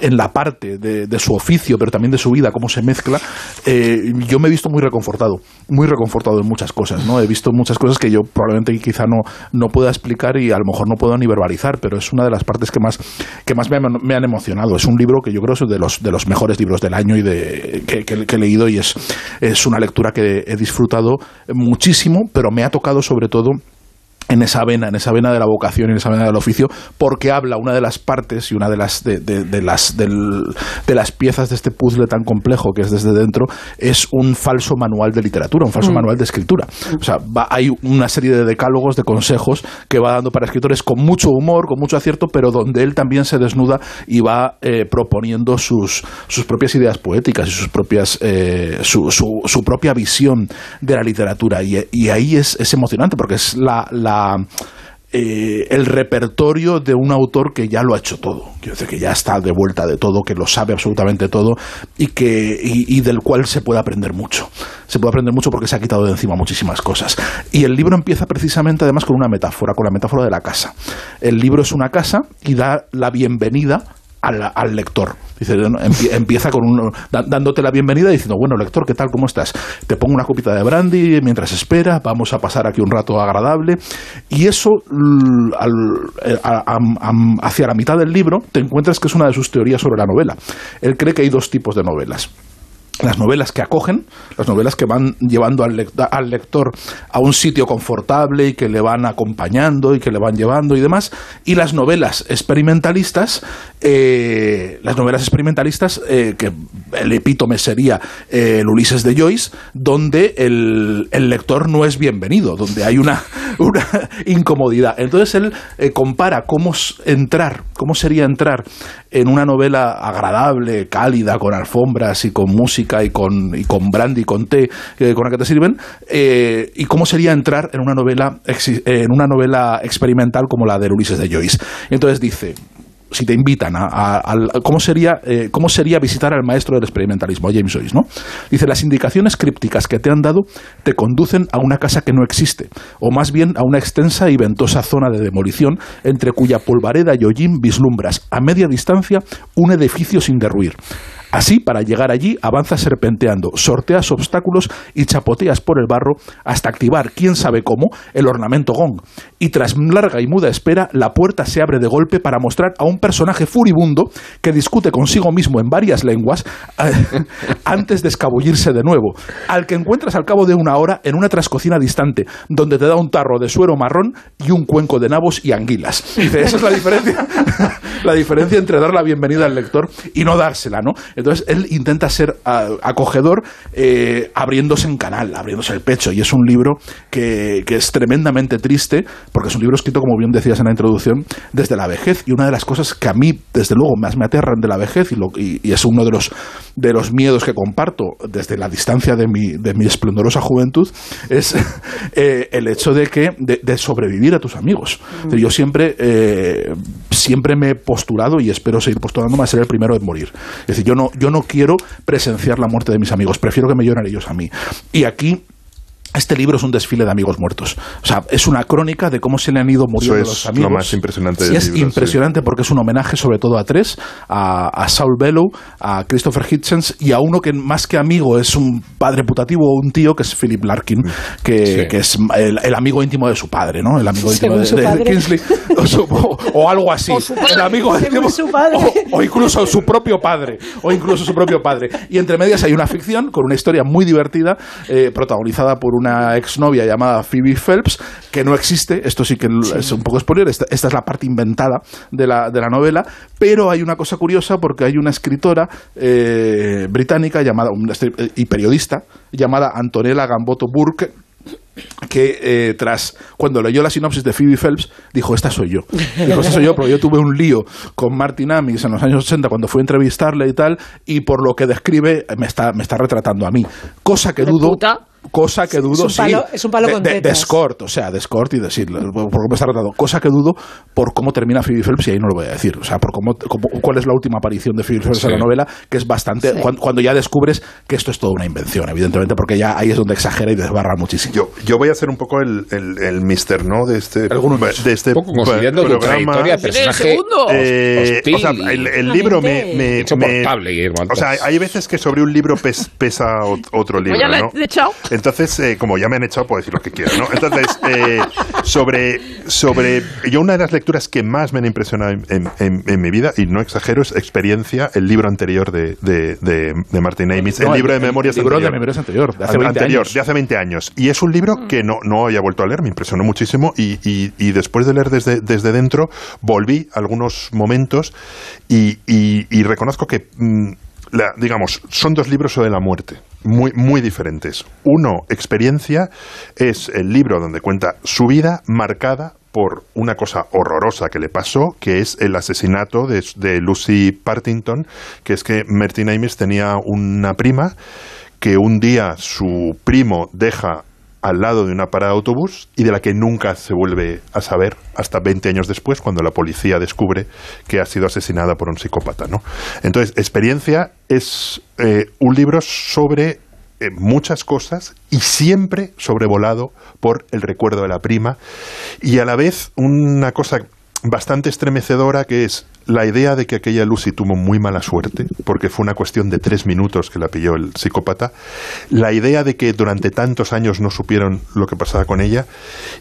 en la parte de, su oficio, pero también de su vida, cómo se mezcla, eh, yo me he visto muy reconfortado, muy reconfortado en muchas cosas, ¿no? He visto muchas cosas que yo probablemente quizá no, no pueda explicar y a lo mejor no puedo ni verbalizar, pero es una de las partes que más, que más me, han emocionado. Es un libro que yo creo es de los, de los mejores libros del año y de, que, que he leído y es, es una lectura que he disfrutado muchísimo, pero me ha tocado sobre todo en esa vena, en esa vena de la vocación y en esa vena del oficio, porque habla una de las partes y una de las de, de, las de las piezas de este puzzle tan complejo que es desde dentro es un falso manual de literatura, un falso mm. manual de escritura. O sea, hay una serie de decálogos, de consejos que va dando para escritores con mucho humor, con mucho acierto, pero donde él también se desnuda y va eh, proponiendo sus, sus propias ideas poéticas y sus propias eh, su, su, su, propia visión de la literatura y, y ahí es, es emocionante porque es la eh, el repertorio de un autor que ya lo ha hecho todo, quiero decir que ya está de vuelta de todo, que lo sabe absolutamente todo y que y, del cual se puede aprender mucho. Se puede aprender mucho porque se ha quitado de encima muchísimas cosas. Y el libro empieza precisamente además con una metáfora, con la metáfora de la casa. El libro es una casa y da la bienvenida al, lector. Dice, empieza con un, dándote la bienvenida diciendo, bueno, lector, ¿qué tal? ¿Cómo estás? Te pongo una copita de brandy mientras espera, vamos a pasar aquí un rato agradable. Y eso, eh, hacia la mitad del libro, te encuentras que es una de sus teorías sobre la novela. Él cree que hay dos tipos de novelas las novelas que acogen, las novelas que van llevando al, lector a un sitio confortable y que le van acompañando y que le van llevando y demás, y las novelas experimentalistas, eh, las novelas experimentalistas, eh, que el epítome sería eh, el Ulises de Joyce, donde el, lector no es bienvenido, donde hay una, una incomodidad. Entonces él compara cómo entrar, cómo sería entrar en una novela agradable, cálida, con alfombras y con música y con, y con brandy con té eh, con la que te sirven, eh, y cómo sería entrar en una novela en una novela experimental como la de Ulises de Joyce. Entonces dice, si te invitan a, cómo sería eh, cómo sería visitar al maestro del experimentalismo, James Joyce, ¿no? Dice las indicaciones crípticas que te han dado te conducen a una casa que no existe, o más bien a una extensa y ventosa zona de demolición entre cuya polvareda y hollín vislumbras a media distancia un edificio sin derruir. Así, para llegar allí, avanzas serpenteando, sorteas obstáculos y chapoteas por el barro hasta activar, quién sabe cómo, el ornamento gong. Y tras larga y muda espera, la puerta se abre de golpe para mostrar a un personaje furibundo que discute consigo mismo en varias lenguas eh, antes de escabullirse de nuevo, al que encuentras al cabo de una hora en una trascocina distante, donde te da un tarro de suero marrón y un cuenco de nabos y anguilas. Dice, esa es la diferencia, la diferencia entre dar la bienvenida al lector y no dársela, ¿no? Entonces él intenta ser ah, acogedor eh, abriéndose en canal, abriéndose el pecho. Y es un libro que, que es tremendamente triste, porque es un libro escrito, como bien decías en la introducción, desde la vejez. Y una de las cosas que a mí, desde luego, más me aterran de la vejez, y, lo- y- y es uno de los, de los miedos que comparto desde la distancia de mi, de mi esplendorosa juventud, es eh, el hecho de que de, de sobrevivir a tus amigos. Yo siempre, eh, siempre me postulado y espero seguir postulándome a ser el primero en morir. Es decir, yo no, yo no quiero presenciar la muerte de mis amigos, prefiero que me lloren ellos a mí. Y aquí este libro es un desfile de amigos muertos. O sea, es una crónica de cómo se le han ido muriendo Eso es los amigos. lo más impresionante Sí, del es libro, sí. impresionante porque es un homenaje sobre todo a tres, a, a Saul Bellow, a Christopher Hitchens y a uno que más que amigo es un padre putativo o un tío que es Philip Larkin, que, Sí. que es el, el amigo íntimo de su padre, ¿no? El amigo íntimo Según de. Kingsley o, su- o- o algo así. El amigo íntimo- su padre. o- o incluso su propio padre, o incluso su propio padre. Y entre medias hay una ficción con una historia muy divertida, eh, protagonizada por una exnovia llamada Phoebe Phelps, que no existe, esto sí que es un poco spoiler, esta, esta es la parte inventada de la, de la novela, pero hay una cosa curiosa porque hay una escritora eh, británica llamada, este, y periodista, llamada Antonella Gamboto Burke, que eh, tras cuando leyó la sinopsis de Phoebe Phelps dijo esta soy yo dijo esta soy yo porque yo tuve un lío con Martin Amis en los años 80 cuando fui a entrevistarle y tal y por lo que describe eh, me está me está retratando a mí. Cosa que dudo puta. Cosa que dudo Es un palo- sí, es un palo de, con de- o sea de escort y decir porque me está retratando cosa que dudo por cómo termina Phoebe Phelps y ahí no lo voy a decir o sea por cómo, cómo- cuál es la última aparición de Phoebe Phelps en la Sí. novela que es bastante cuan- cuando, ya descubres que esto es toda una invención evidentemente porque ya ahí es donde exagera y desbarra muchísimo Yo, yo voy a ser un poco el, el, el mister, ¿no? De este, Algunos. de este poco considerando tu programa. el personaje segundo. Eh, hostil o sea, el, el libro me, me, me- o sea, hay veces que sobre un libro pes- pesa ot- otro libro, ya le ¿no? Entonces, eh, como ya me han echado, puedo decir lo que quiera, ¿no? Entonces, eh, sobre, sobre... Yo una de las lecturas que más me han impresionado en, en- en- en mi vida, y no exagero, es Experiencia, el libro anterior de, de, de, de Martin Amis, el libro de memorias el libro de memorias anterior de hace An- 20 anterior, años. de hace 20 años. Y es un libro que no, no había vuelto a leer, me impresionó muchísimo. Y, y- y después de leer desde, desde dentro, volví algunos momentos y, y- y reconozco que, mm, la- digamos, son dos libros sobre la muerte. Muy, muy diferentes. Uno, Experiencia, es el libro donde cuenta su vida marcada por una cosa horrorosa que le pasó, que es el asesinato de, de Lucy Partington, que es que Martin Amis tenía una prima que un día su primo deja al lado de una parada de autobús y de la que nunca se vuelve a saber hasta 20 años después cuando la policía descubre que ha sido asesinada por un psicópata. ¿no? Entonces, Experiencia es eh, un libro sobre eh, muchas cosas y siempre sobrevolado por el recuerdo de la prima y a la vez una cosa bastante estremecedora que es la idea de que aquella Lucy tuvo muy mala suerte, porque fue una cuestión de tres minutos que la pilló el psicópata, la idea de que durante tantos años no supieron lo que pasaba con ella,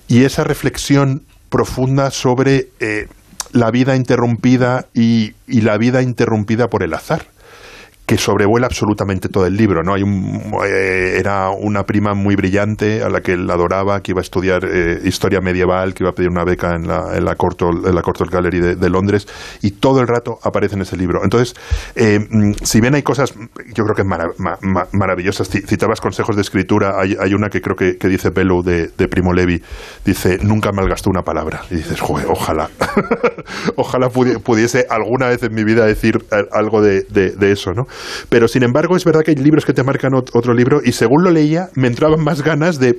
y esa reflexión profunda sobre eh, la vida interrumpida y, y la vida interrumpida por el azar que sobrevuela absolutamente todo el libro, ¿no? Hay un, eh, era una prima muy brillante a la que él adoraba, que iba a estudiar eh, historia medieval, que iba a pedir una beca en la, en la Courtauld, en la Courtauld Gallery de, Londres, y todo el rato aparece en ese libro. Entonces, eh, mm, si bien hay cosas, yo creo que mara- ma- ma- maravillosas, Ci- citabas consejos de escritura, hay, una que creo que, que dice Bellow de, de Primo Levi, dice, nunca malgastó una palabra. Y dices, joder, ojalá, ojalá pudi- pudiese alguna vez en mi vida decir eh, algo de- de eso, ¿no? Pero sin embargo, es verdad que hay libros que te marcan ot- otro libro y según lo leía, me entraban más ganas de,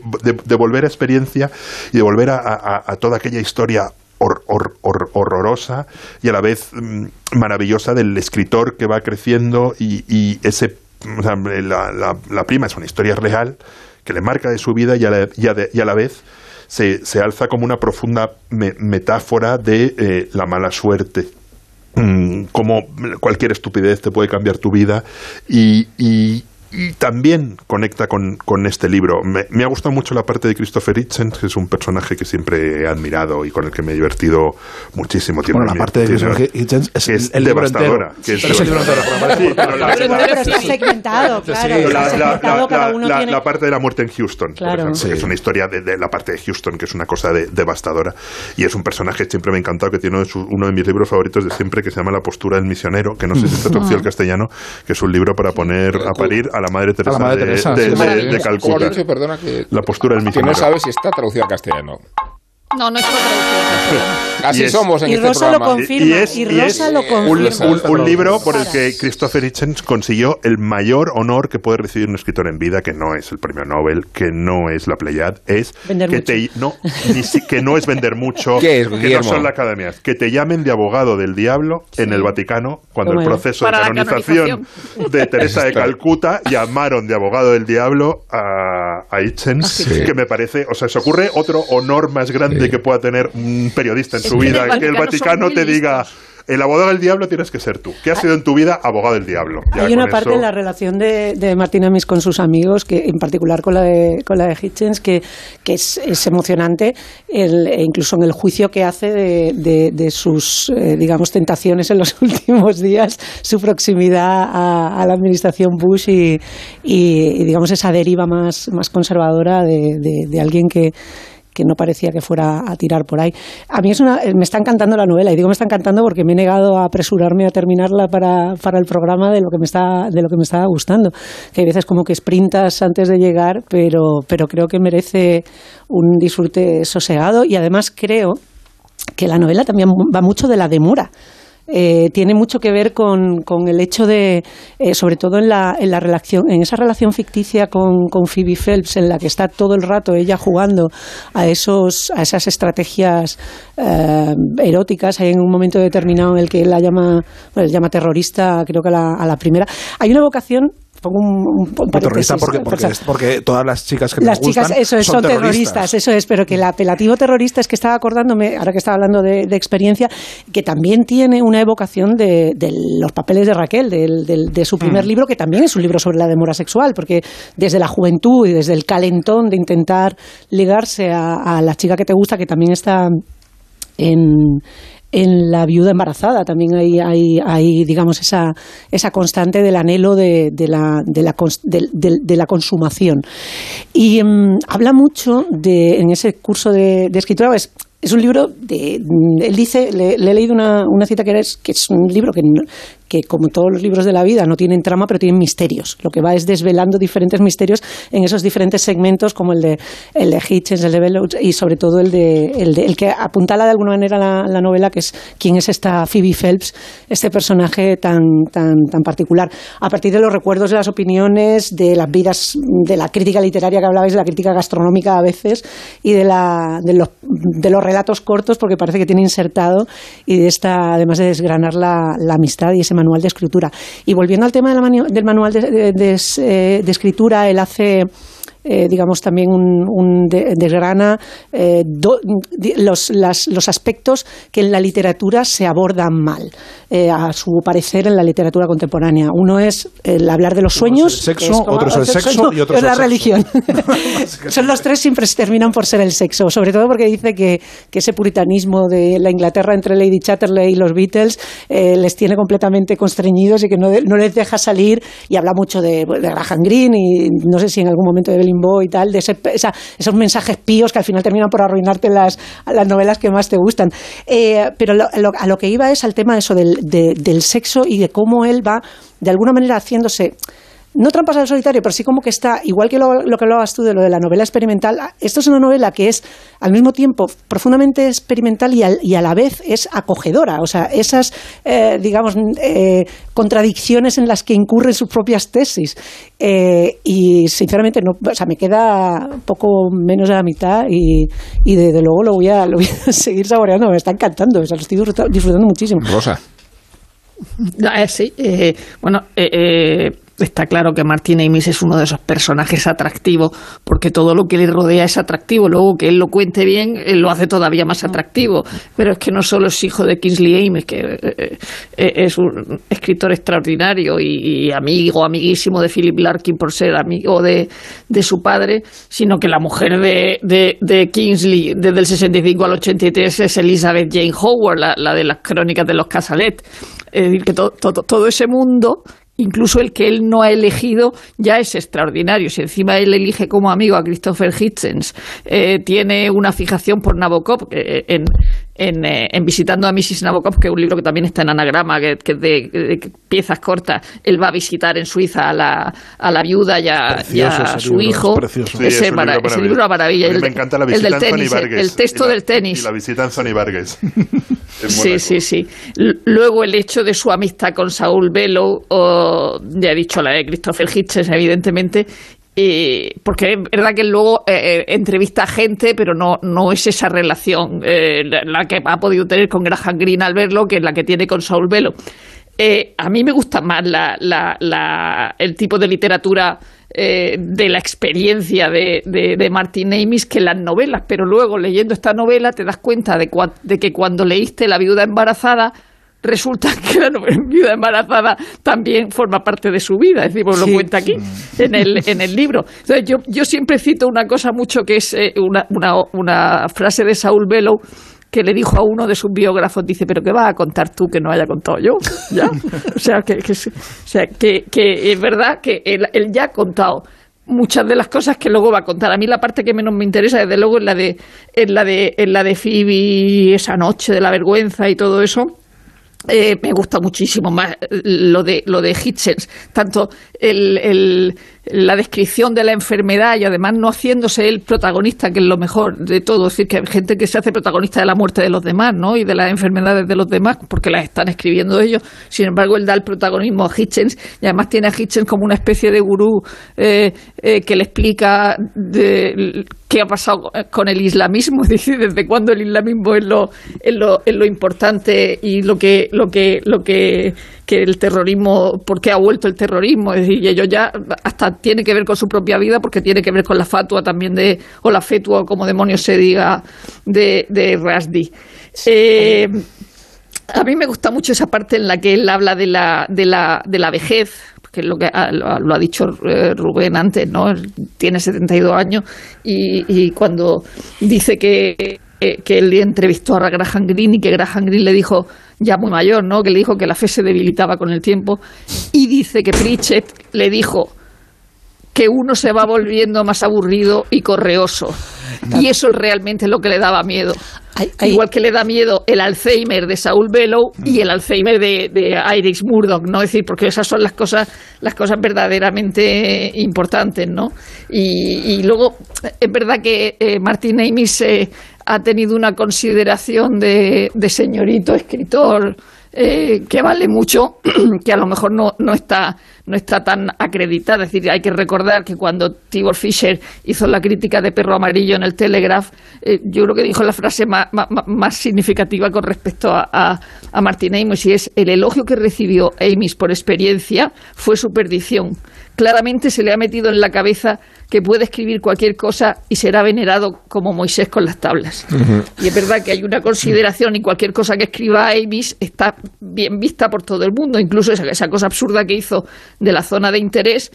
volver a experiencia y de volver a, toda aquella historia hor- hor- hor- horrorosa y a la vez mm, maravillosa del escritor que va creciendo y, ese la, la- la prima es una historia real que le marca de su vida y a la, y a de- y a la vez se, se alza como una profunda me- metáfora de eh, la mala suerte mm, cómo cualquier estupidez te puede cambiar tu vida y, y- y también conecta con, con este libro. Me, me ha gustado mucho la parte de Christopher Hitchens, que es un personaje que siempre he admirado y con el que me he divertido muchísimo. Tiene Bueno, la parte de Christopher Hitchens es que el- devastadora. que es es la- segmentado, claro. Parte de la muerte en Houston, por Claro. ejemplo, Sí. que es una historia de, de la parte de Houston, que es una cosa de- devastadora. Y es un personaje que siempre me ha encantado, que tiene uno de, sus- uno de mis libros favoritos de siempre, que se llama La postura del misionero, que no sé si está traducido al castellano, que es un libro para poner a parir a la Madre Teresa, Madre de, Teresa, de- de- sí. de ¿Cómo has Calcuta. dicho? Perdona que, La postura del que no sabes si está traducido al castellano. No, no traducido al castellano. Así Y es- somos en Y este Rosa lo programa. confirma. Y es, y y Rosa es lo un, confirma. un- un libro por el que Christopher Hitchens consiguió el mayor honor que puede recibir un escritor en vida, que no es el premio Nobel, que no es la Pleiad, es Vender que, mucho. te, no, ni si- que no es vender mucho, ¿Qué es, que no son la academia, que te llamen de abogado del diablo en el Vaticano cuando el proceso de la canonización de Teresa de. Calcuta llamaron de abogado del diablo a, a Hitchens, Sí. que me parece, o sea, se ocurre otro honor más grande que pueda tener un periodista en Es su que en vida, el que el Vaticano te diga, el abogado del diablo tienes que ser tú. ¿Qué has sido en tu vida? Abogado del diablo. Ya Hay una parte eso- de la relación de, de Martín Amis con sus amigos, que en particular con la de, con la de Hitchens, que, que es, es emocionante, el- e incluso en el juicio que hace de, de- de sus, eh, digamos, tentaciones en los últimos días, su proximidad a, a la administración Bush y, y, y, digamos, esa deriva más, más conservadora de, de- de alguien que que no parecía que fuera a tirar por ahí. A mí es una, eh, me está encantando la novela, y digo me está encantando porque me he negado a apresurarme a terminarla para, para el programa de lo que me está, de lo que me estaba gustando. Que hay veces como que sprintas antes de llegar, pero, pero creo que merece un disfrute sosegado y además creo que la novela también va mucho de la demora. Eh, tiene mucho que ver con, con el hecho de, eh, sobre todo en la, en la relación, en esa relación ficticia con, con Phoebe Phelps, en la que está todo el rato ella jugando a esos, a esas estrategias eh, eróticas. Hay en un momento determinado en el que él la llama, bueno, él llama terrorista, creo que a la, a la primera. Hay una vocación pongo un, un- terrorista porque, por porque, porque todas las chicas que Las te gustan chicas, eso es, son, terroristas. eso es, pero que el apelativo terrorista es que estaba acordándome, ahora que estaba hablando de, de experiencia, que también tiene una evocación de, de los papeles de Raquel, de su primer libro, que también es un libro sobre la demora sexual, porque desde la juventud y desde el calentón de intentar ligarse a, a la chica que te gusta, que también está en, en la viuda embarazada también hay, hay, hay digamos, esa, esa constante del anhelo de, de, la, de, la, del- de la consumación. Y mm, habla mucho de, en ese curso de, de escritura, pues, es un libro de. mm, Él dice, le, he leído una, una cita que es, que es un libro que, no- que, como todos los libros de la vida, no tienen trama, pero tienen misterios. Lo que va es desvelando diferentes misterios en esos diferentes segmentos, como el de, el de Hitchens, el de Bellows y sobre todo el de, el, de- el que apuntala de alguna manera la, la novela, que es quién es esta Phoebe Phelps, este personaje tan, tan, tan particular. A partir de los recuerdos de las opiniones, de las vidas, de la crítica literaria que hablabais, de la crítica gastronómica a veces, y de, la, de, los, de los relatos cortos, porque parece que tiene insertado, y de esta, además de desgranar la, la amistad y ese manual de escritura. Y volviendo al tema del manual de- de escritura, él hace eh, digamos, también un, un de- desgrana eh, do- di- los, los aspectos que en la literatura se abordan mal, eh, a su parecer en la literatura contemporánea. Uno es el hablar de los sueños. es el sexo, es como- otro es el sexo no, y otro es la sexo. religión. Son los tres siempre se terminan por ser el sexo, sobre todo porque dice que, que ese puritanismo de la Inglaterra entre Lady Chatterley y los Beatles eh, les tiene completamente constreñidos y que no, no les deja salir y habla mucho de, de Graham Greene y no sé si en algún momento de Y tal, de ese- esa- esos mensajes píos que al final terminan por arruinarte las, las novelas que más te gustan. Eh, pero lo- lo- a lo que iba es al tema eso del, de- del sexo y de cómo él va de alguna manera haciéndose no trampas al solitario, pero sí como que está, igual que lo, lo que hablabas tú de lo de la novela experimental, esto es una novela que es al mismo tiempo profundamente experimental y, al- y a la vez es acogedora. O sea, esas, eh, digamos, eh, contradicciones en las que incurren sus propias tesis. Eh, y sinceramente, no, o sea, me queda poco menos de la mitad y, y desde luego lo voy, a, lo voy a seguir saboreando. Me está encantando, o sea, lo estoy disfruta- disfrutando muchísimo. Rosa. Ah, sí, eh, bueno, eh, eh, está claro que Martín Amis es uno de esos personajes atractivos, porque todo lo que le rodea es atractivo. Luego que él lo cuente bien, él lo hace todavía más atractivo. Pero es que no solo es hijo de Kingsley Amis, que eh, eh, es un escritor extraordinario y, y amigo, amiguísimo de Philip Larkin por ser amigo de, de su padre, sino que la mujer de, de, de Kingsley desde el 65 al 83 es Elizabeth Jane Howard, la, la de las crónicas de los Casalet. Es decir, que to- to- todo ese mundo, incluso el que él no ha elegido, ya es extraordinario. Si encima él elige como amigo a Christopher Hitchens, eh, tiene una fijación por Nabokov, eh, en, en, eh, en Visitando a Mrs. Nabokov, que es un libro que también está en anagrama, que, que es de, de piezas cortas, él va a visitar en Suiza a la, a la viuda y a, y a su libro, es hijo. precioso. Sí, Ese, es libro ese libro es una maravilla. A mí El me encanta la el visita del Anthony tenis, el- Vargas. el texto Y la- del tenis. Y la visita Anthony Vargas. Es Sí, sí, sí. Luego el hecho de su amistad con Saul Bellow, o, ya he dicho la de Christopher Hitchens, evidentemente, eh, porque es verdad que luego eh, eh, entrevista a gente, pero no, no es esa relación eh, la, que ha podido tener con Graham Greene al verlo, que es la que tiene con Saul Bellow. Eh, a mí me gusta más la, la- la- el tipo de literatura eh, de la experiencia de, de, de Martin Amis que las novelas, pero luego leyendo esta novela te das cuenta de, cua- de que cuando leíste La viuda embarazada, resulta que la viuda embarazada también forma parte de su vida, es decir, pues lo cuenta aquí en el, en el libro. Entonces, yo, yo siempre cito una cosa mucho que es eh, una, una, una frase de Saul Bellow que le dijo a uno de sus biógrafos, dice, pero ¿qué vas a contar tú que no haya contado yo? ¿Ya? O sea, que, que, sí. o sea, que, que es verdad que él, él ya ha contado muchas de las cosas que luego va a contar. A mí la parte que menos me interesa, desde luego, es la de, es la de, es la de Phoebe, esa noche de la vergüenza y todo eso. Eh, me gusta muchísimo más lo de lo de Hitchens, tanto el, el- la descripción de la enfermedad y además no haciéndose el protagonista, que es lo mejor de todo, es decir, que hay gente que se hace protagonista de la muerte de los demás, ¿no? Y de las enfermedades de los demás, porque las están escribiendo ellos. Sin embargo, él da el protagonismo a Hitchens y además tiene a Hitchens como una especie de gurú eh, eh, que le explica qué ha pasado con el islamismo, es decir, desde cuándo el islamismo es lo, es lo, es lo importante y lo que, lo que, lo que, que el terrorismo, por qué ha vuelto el terrorismo, es decir, y ellos ya hasta tiene que ver con su propia vida porque tiene que ver con la fatua también de, o la fetua, o como demonios se diga, de, de Rasdi. Eh, a mí me gusta mucho esa parte en la que él habla de la, de la, de la vejez, que es lo que ha, lo, ha- dicho eh, Rubén antes, ¿no? Tiene 72 años y, y cuando dice que, eh, que él entrevistó a Graham Greene y que Graham Greene le dijo, ya muy mayor, ¿no? Que le dijo que la fe se debilitaba con el tiempo y dice que Pritchett le dijo que uno se va volviendo más aburrido y correoso. Y eso es realmente lo que le daba miedo. Igual que le da miedo el Alzheimer de Saul Bellow y el Alzheimer de, de Iris Murdoch, ¿no? Es decir, porque esas son las cosas, las cosas verdaderamente importantes, ¿no? Y, y luego, es verdad que eh, Martin Amis eh, ha tenido una consideración de, de señorito escritor eh, que vale mucho, que a lo mejor no, no, está, no está tan acreditada. Es decir, hay que recordar que cuando Tibor Fischer hizo la crítica de Perro Amarillo en el Telegraph, eh, yo creo que dijo la frase más, más, más significativa con respecto a, a, a Martin Amis y es el elogio que recibió Amis por experiencia fue su perdición. Claramente se le ha metido en la cabeza que puede escribir cualquier cosa y será venerado como Moisés con las tablas. Y es verdad que hay una consideración y cualquier cosa que escriba Amis está bien vista por todo el mundo, incluso esa, esa cosa absurda que hizo de la zona de interés.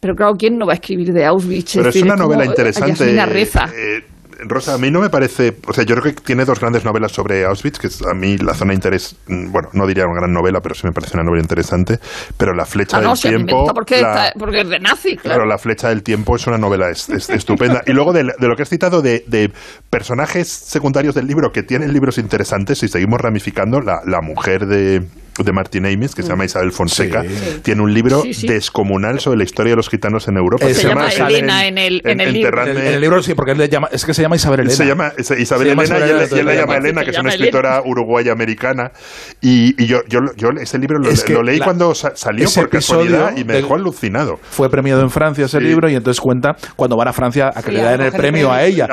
Pero claro, ¿quién no va a escribir de Auschwitz? Pero es una novela interesante. Yasmina Reza. eh, Rosa, a mí no me parece. O sea, yo creo que tiene dos grandes novelas sobre Auschwitz, que es, a mí la zona de interés. mm, Bueno, no diría una gran novela, pero sí me parece una novela interesante. Pero La Flecha Ah, no, del si Tiempo. porque, la- está- porque es de nazi, claro. Claro, La Flecha del Tiempo es una novela es- es- estupenda. Y luego de, de lo que has citado de, de personajes secundarios del libro que tienen libros interesantes, si seguimos ramificando, la, la mujer de, de Martin Amis, que se llama Isabel Fonseca, Sí. tiene un libro Sí, sí. descomunal sobre la historia de los gitanos en Europa. Que Se llama Elena en el- en el libro. En el, en el libro sí, porque él le llama, es que se llama Isabel Elena. se llama es- Isabel Se llama Elena Isabel y él, Elena, y él la se llama Elena, se que es una escritora uruguaya americana. Y, y yo, yo, yo ese libro lo, Es que lo leí la- cuando sa- salió por casualidad y me de- dejó alucinado. Fue premiado en Francia ese Sí. libro y entonces cuenta cuando van a Francia a que Sí, le a den el premio a ella.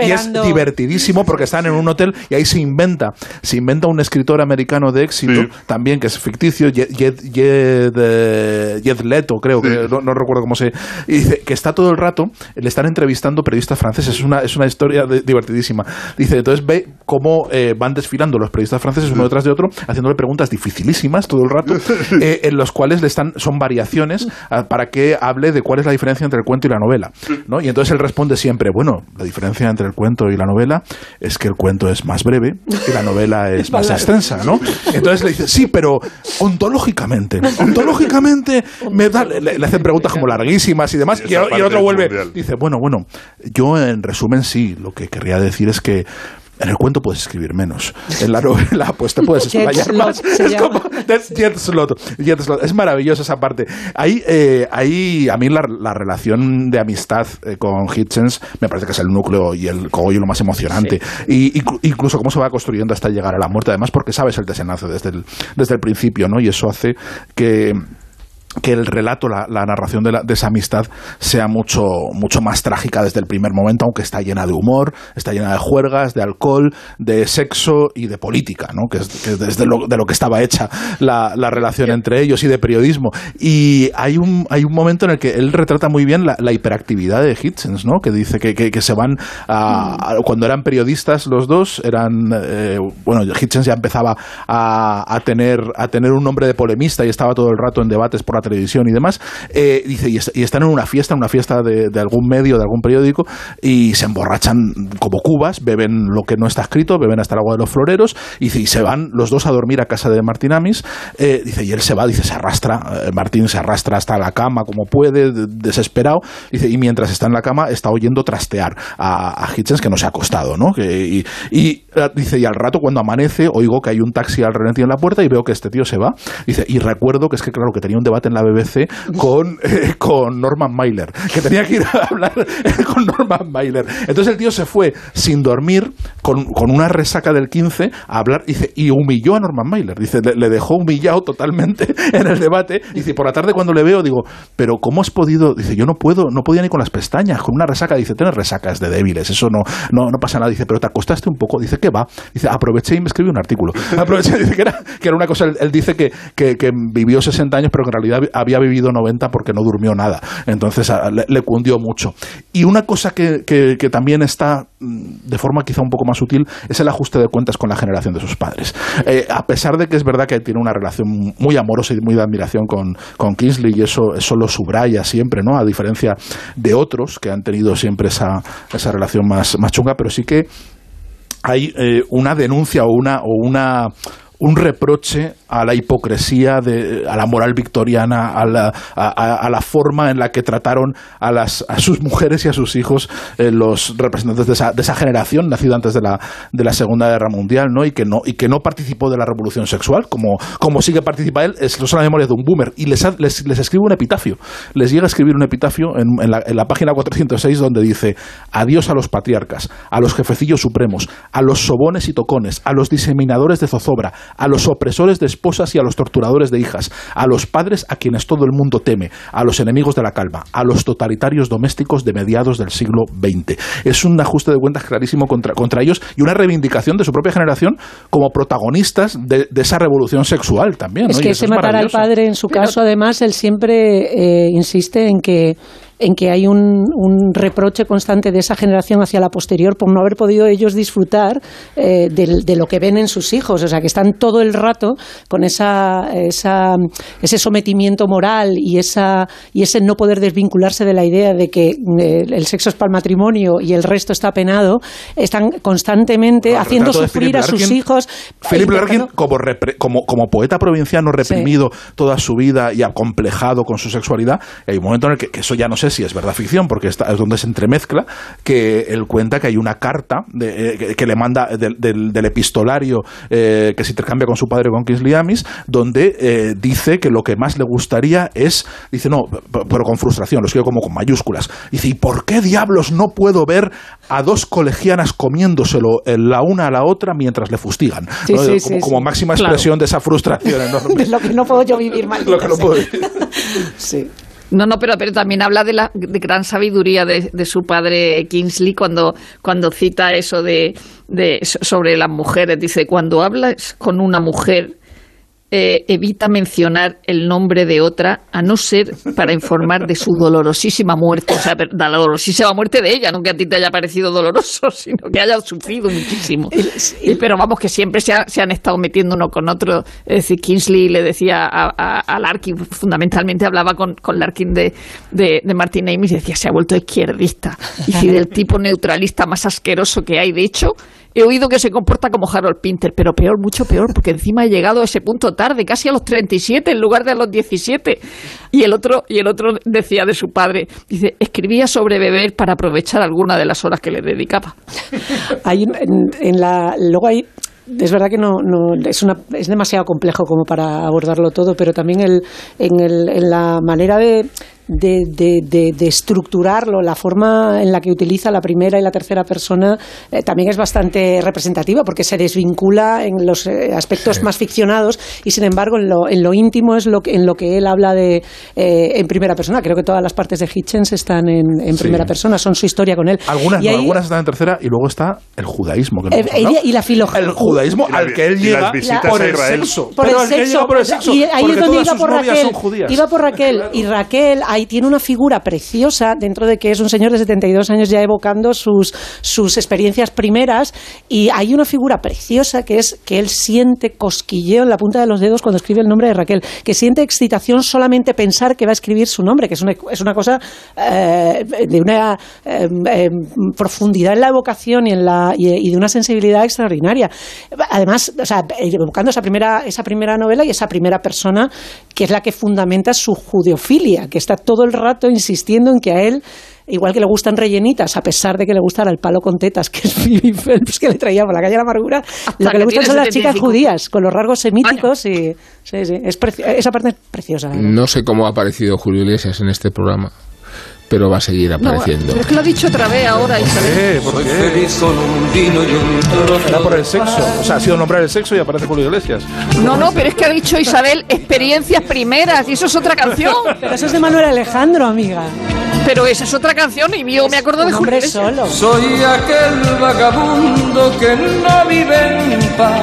Y es divertidísimo porque están en un hotel y ahí se inventa, se inventa un escritor americano de éxito. También que es ficticio, Jed, Jed, Jed, Jed Leto creo que no, no recuerdo cómo se y dice que está todo el rato le están entrevistando periodistas franceses, es una es una historia de- divertidísima. Dice, entonces ve cómo eh, van desfilando los periodistas franceses uno detrás de otro haciéndole preguntas dificilísimas todo el rato eh, en los cuales le están son variaciones ah, para que hable de cuál es la diferencia entre el cuento y la novela, ¿no? Y entonces él responde siempre, bueno, la diferencia entre el cuento y la novela es que el cuento es más breve y la novela es más extensa, ¿no? Entonces le dice, sí, pero ontológicamente, ontológicamente me da, le, le hacen preguntas como larguísimas y demás, Y el- otro vuelve, mundial. dice, bueno, bueno, yo en resumen sí, lo que querría decir es que en el cuento puedes escribir menos. En la novela, pues te puedes explayar más. Es como jet slot, jet slot. Es maravillosa esa parte. Ahí, eh, ahí a mí la, la relación de amistad eh, con Hitchens me parece que es el núcleo y el cogollo lo más emocionante. Y inclu- incluso cómo se va construyendo hasta llegar a la muerte. Además, porque sabes el desenlace desde el, desde el principio, ¿no? Y eso hace que que el relato, la, la narración de, la- de esa amistad sea mucho, mucho más trágica desde el primer momento, aunque está llena de humor, está llena de juergas, de alcohol, de sexo y de política, ¿no? que es, que es desde lo, de lo que estaba hecha la, la relación entre ellos y de periodismo. Y hay un, hay un momento en el que él retrata muy bien la, hiperactividad de Hitchens, ¿no? que dice que, que- que se van a, a- cuando eran periodistas los dos, eran, eh, bueno, Hitchens ya empezaba a, a tener, a tener un nombre de polemista y estaba todo el rato en debates por la televisión y demás, eh, dice, y, est- y están en una fiesta, en una fiesta de, algún medio, de algún periódico, y se emborrachan como cubas, beben lo que no está escrito, beben hasta el agua de los floreros, y, dice, y se van los dos a dormir a casa de Martín Amis, eh, dice, y él se va, dice, se arrastra, eh, Martín se arrastra hasta la cama como puede, de- desesperado, dice, y mientras está en la cama está oyendo trastear a, Hitchens que no se ha acostado, ¿no? Que, y, dice, y al rato cuando amanece oigo que hay un taxi al relenti en la puerta y veo que este tío se va, dice, y recuerdo que es que claro, que tenía un debate en la BBC con, eh, con Norman Mailer, que tenía que ir a hablar con Norman Mailer. Entonces el tío se fue sin dormir, con, con una resaca del 15, a hablar, dice, y humilló a Norman Mailer, dice, le, le dejó humillado totalmente en el debate, dice, por la tarde cuando le veo, digo, pero ¿cómo has podido? Dice, yo no puedo, no podía ni con las pestañas, con una resaca, dice, tienes resacas de débiles, eso no, no, no pasa nada, dice, pero te acostaste un poco, dice, ¿qué va? Dice, aproveché y me escribí un artículo. Aproveché, dice que era, que era una cosa, él, él dice que, que, que vivió 60 años, pero que en realidad había vivido 90 porque no durmió nada. Entonces le, le cundió mucho. Y una cosa que, que- que también está mm, de forma quizá un poco más sutil es el ajuste de cuentas con la generación de sus padres. Eh, a pesar de que es verdad que tiene una relación muy amorosa y muy de admiración con, con Kingsley y eso, eso lo subraya siempre, ¿no? A diferencia de otros que han tenido siempre esa, esa relación más, más chunga, pero sí que hay eh, una denuncia o una, o una un reproche a la hipocresía, de, a la moral victoriana, a la, a, la forma en la que trataron a, las, a sus mujeres y a sus hijos eh, los representantes de esa, de esa generación nacida antes de la, de la Segunda Guerra Mundial, ¿no? Y que no, y que no participó de la revolución sexual, como, como sí que participa él, es, son las memorias de un boomer. Y les, les, les escribe un epitafio. Les llega a escribir un epitafio en, en la, en la página 406 donde dice adiós a los patriarcas, a los jefecillos supremos, a los sobones y tocones, a los diseminadores de zozobra, a los opresores de esposas y a los torturadores de hijas, a los padres a quienes todo el mundo teme, a los enemigos de la calma, a los totalitarios domésticos de mediados del siglo XX. Es un ajuste de cuentas clarísimo contra, contra ellos y una reivindicación de su propia generación como protagonistas de, de esa revolución sexual también. Es ¿no? Y que eso ese matar al padre, en su caso, además, él siempre eh, insiste en que en que hay un, un reproche constante de esa generación hacia la posterior por no haber podido ellos disfrutar eh, de, lo que ven en sus hijos. O sea, que están todo el rato con esa, esa, ese sometimiento moral y, esa, y ese no poder desvincularse de la idea de que eh, el sexo es para el matrimonio y el resto está penado. Están constantemente haciendo sufrir a sus Larkin- hijos. Philip Eh, Larkin, como, repre- como, como poeta provinciano reprimido toda su vida y acomplejado con su sexualidad, hay un momento en el que, que eso ya no se sé si es verdad ficción, porque está, es donde se entremezcla, que él cuenta que hay una carta de, eh, que, que le manda del, del- del epistolario eh, que se intercambia con su padre, con Kingsley Amis, donde eh, dice que lo que más le gustaría es, dice, no, pero con frustración, lo escribe como con mayúsculas, dice, ¿y por qué diablos no puedo ver a dos colegianas comiéndoselo la una a la otra mientras le fustigan? Sí, ¿no? sí, como, sí, como máxima Claro. expresión de esa frustración enorme. De lo que no puedo yo vivir mal. Lo que no puedo vivir. Sí. No, no, pero, pero también habla de la de gran sabiduría de, de su padre Kingsley cuando, cuando cita eso de, de sobre las mujeres. Dice, cuando hablas con una mujer, eh, evita mencionar el nombre de otra, a no ser para informar de su dolorosísima muerte. O sea, la dolorosísima muerte de ella, no que a ti te haya parecido doloroso, sino que haya sufrido muchísimo. Y- pero vamos, que siempre se, ha- se han estado metiendo uno con otro. Es decir, Kingsley le decía a, a- a Larkin, fundamentalmente hablaba con, con Larkin de, de, de Martin Amis y decía, se ha vuelto izquierdista. Y si del tipo neutralista más asqueroso que hay, de hecho, he oído que se comporta como Harold Pinter, pero peor, mucho peor, porque encima he llegado a ese punto tarde, casi a los 37 en lugar de a los 17. Y el otro, y el otro decía de su padre, dice, escribía sobre beber para aprovechar alguna de las horas que le dedicaba. Luego hay es verdad que no, no es, una, es demasiado complejo como para abordarlo todo, pero también el, en, el, en la manera de, de, de- de- de estructurarlo, la forma en la que utiliza la primera y la tercera persona eh, también es bastante representativa porque se desvincula en los eh, aspectos más ficcionados y sin embargo en lo, en lo íntimo es lo que, en lo que él habla de eh, en primera persona. Creo que todas las partes de Hitchens están en, en Sí. primera persona, son su historia con él. Algunas Y no, ahí- algunas están en tercera y luego está el judaísmo. Que no eh, hemos hablado. y la filología. El judaísmo Y la- al que él llega visitas por a el Israel. sexo. por el sexo, llega por el sexo. y ahí es donde iba por iba por Raquel y Raquel ahí tiene una figura preciosa dentro de que es un señor de 72 años ya evocando sus sus experiencias primeras y hay una figura preciosa que es que él siente cosquilleo en la punta de los dedos cuando escribe el nombre de Raquel que siente excitación solamente pensar que va a escribir su nombre que es una, es una cosa eh, de una eh, eh, profundidad en la evocación y en la y, y de una sensibilidad extraordinaria. Además o sea evocando esa primera esa primera novela y esa primera persona que es la que fundamenta su judeofilia que está todo el rato insistiendo en que a él igual que le gustan rellenitas a pesar de que le gustara el palo con tetas que es Phoebe Phelps que le traía por la calle de la amargura lo que que le gustan son las chicas 75. judías con los rasgos semíticos y sí, sí, es preci- esa parte es preciosa verdad. No sé cómo ha aparecido Julio Iglesias en este programa, pero va a seguir No, apareciendo. pero es que lo ha dicho otra vez ahora, Isabel. ¿por qué? feliz con un vino y un trozo Era por el sexo. O sea, ha sido nombrar el sexo y aparece Julio Iglesias. No, no, pero es que ha dicho Isabel experiencias primeras y eso es otra canción. pero eso es de Manuel Alejandro amiga Pero esa es otra canción y yo me acuerdo de Julio Iglesias. solo Soy aquel vagabundo que no vive en paz.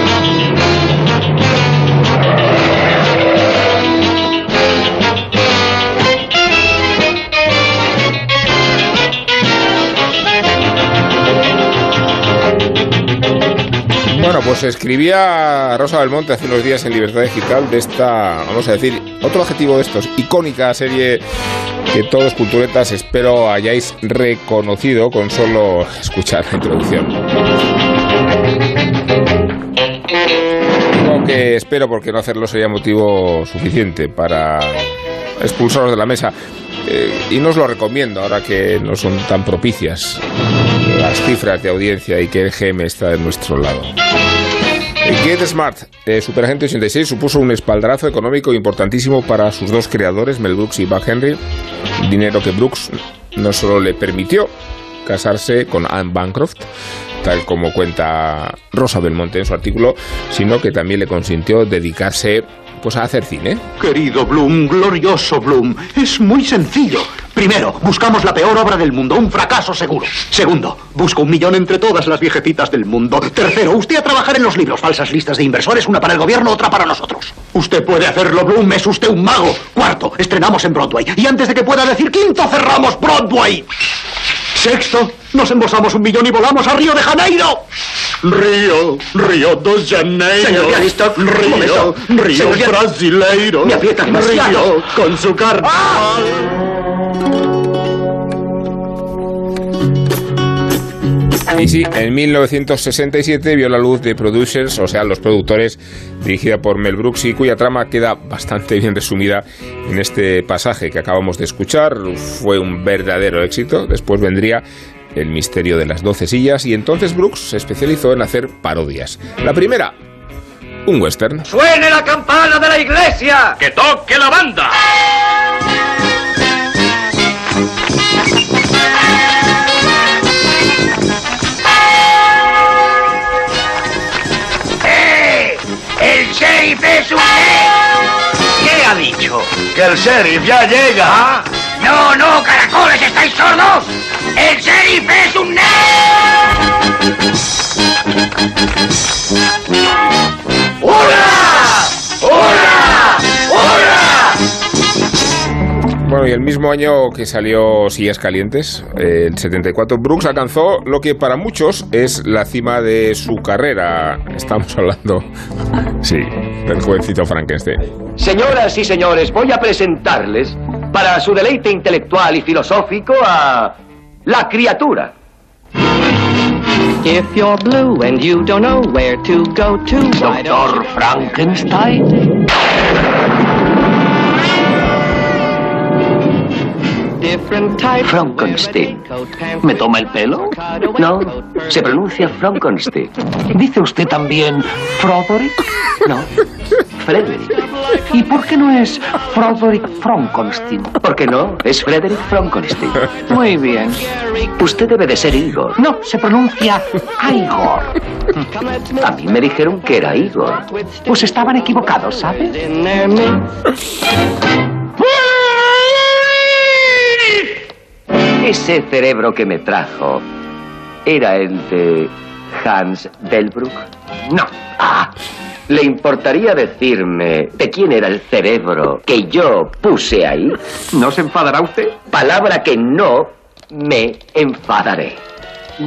Pues escribía Rosa Belmonte hace unos días en Libertad Digital de esta, vamos a decir, otro adjetivo de estos, icónica serie que todos culturetas espero hayáis reconocido con solo escuchar la introducción. Que espero porque no hacerlo sería motivo suficiente para expulsaros de la mesa. Eh, y no os lo recomiendo ahora que no son tan propicias las cifras de audiencia y que el GM está de nuestro lado. Get Smart, eh, Superagente 86, supuso un espaldarazo económico importantísimo para sus dos creadores, Mel Brooks y Buck Henry. Dinero que Brooks no solo le permitió casarse con Anne Bancroft, tal como cuenta Rosa Belmonte en su artículo, sino que también le consintió dedicarse pues a hacer cine. Querido Bloom, glorioso Bloom, es muy sencillo. Primero, buscamos la peor obra del mundo, un fracaso seguro. Segundo, busco un millón entre todas las viejecitas del mundo. Tercero, usted a trabajar en los libros. Falsas listas de inversores, una para el gobierno, otra para nosotros. Usted puede hacerlo, Bloom, es usted un mago. Cuarto, estrenamos en Broadway. Y antes de que pueda decir quinto, cerramos Broadway. Sexto, nos embosamos un millón y volamos a Río de Janeiro. Río, Río de Janeiro. Señor Río. Río Señor brasileiro. Me aprieta demasiado. Río con su carnaval. Y sí, en 1967 vio la luz de Producers, o sea, los productores, dirigida por Mel Brooks y cuya trama queda bastante bien resumida en este pasaje que acabamos de escuchar. Fue un verdadero éxito. Después vendría El misterio de las doce sillas y entonces Brooks se especializó en hacer parodias. La primera, un western. ¡Suene la campana de la iglesia! ¡Que toque la banda! Que el sheriff ya llega. ¿Ah? No, no, caracoles, ¿estáis sordos? ¡El sheriff es un ¡Hola! ¡Hola! Bueno, y el mismo año que salió Sillas Calientes, eh, el 74, Brooks alcanzó lo que para muchos es la cima de su carrera. Estamos hablando, sí, del jovencito Frankenstein. Señoras y señores, voy a presentarles, para su deleite intelectual y filosófico, a la criatura. If you're blue and you don't know where to go to, Doctor Frankenstein. Frankenstein. ¿Me toma el pelo? No, se pronuncia Frankenstein. ¿Dice usted también Froderick? No, Frederick. ¿Y por qué no es Froderick Frankenstein? ¿Por qué no? Es Frederick Frankenstein. Muy bien. Usted debe de ser Igor. No, se pronuncia Igor. A mí me dijeron que era Igor. Pues estaban equivocados, ¿sabe? Ese cerebro que me trajo era el de Hans Delbruck. No. Ah, ¿Le importaría decirme de quién era el cerebro que yo puse ahí? ¿No se enfadará usted? Palabra que no me enfadaré.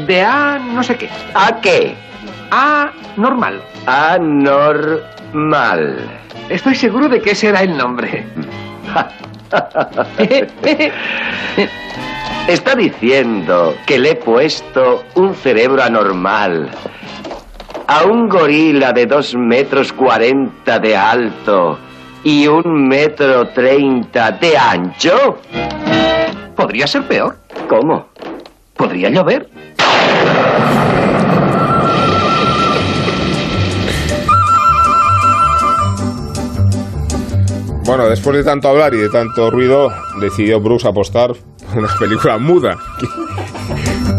De A no sé qué. ¿A qué? A normal. Anormal. Estoy seguro de que ese era el nombre. Está diciendo que le he puesto un cerebro anormal a un gorila de dos metros cuarenta de alto y un metro treinta de ancho. Podría ser peor. ¿Cómo? Podría llover. Bueno, después de tanto hablar y de tanto ruido, decidió Brooks apostar una película muda.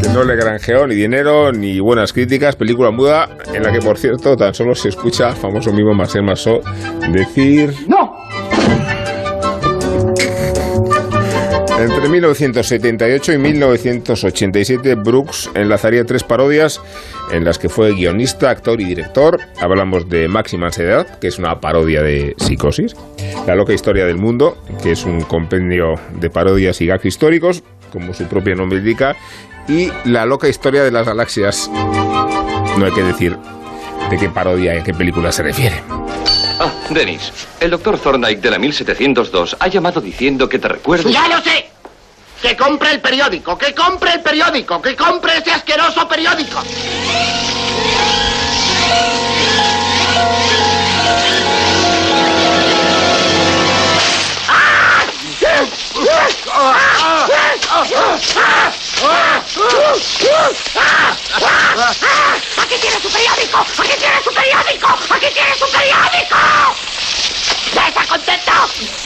Que, no le granjeó ni dinero ni buenas críticas. Película muda en la que, por cierto, tan solo se escucha al famoso mismo Marcel Marceau decir... ¡No! Entre 1978 y 1987, Brooks enlazaría tres parodias en las que fue guionista, actor y director. Hablamos de Máxima Ansiedad, que es una parodia de Psicosis, La loca historia del mundo, que es un compendio de parodias y gags históricos, como su propio nombre indica, y La loca historia de las galaxias. No hay que decir de qué parodia y a qué película se refiere. Ah, Denis, el doctor Thorndike de la 1702 ha llamado diciendo que te recuerdes... ¡Ya lo sé! ¡Que compre el periódico! ¡Que compre el periódico! ¡Que compre ese asqueroso periódico! ¡Aquí tiene su periódico! ¡Aquí tiene su periódico! ¡Aquí tiene su periódico! ¿Ya está contento?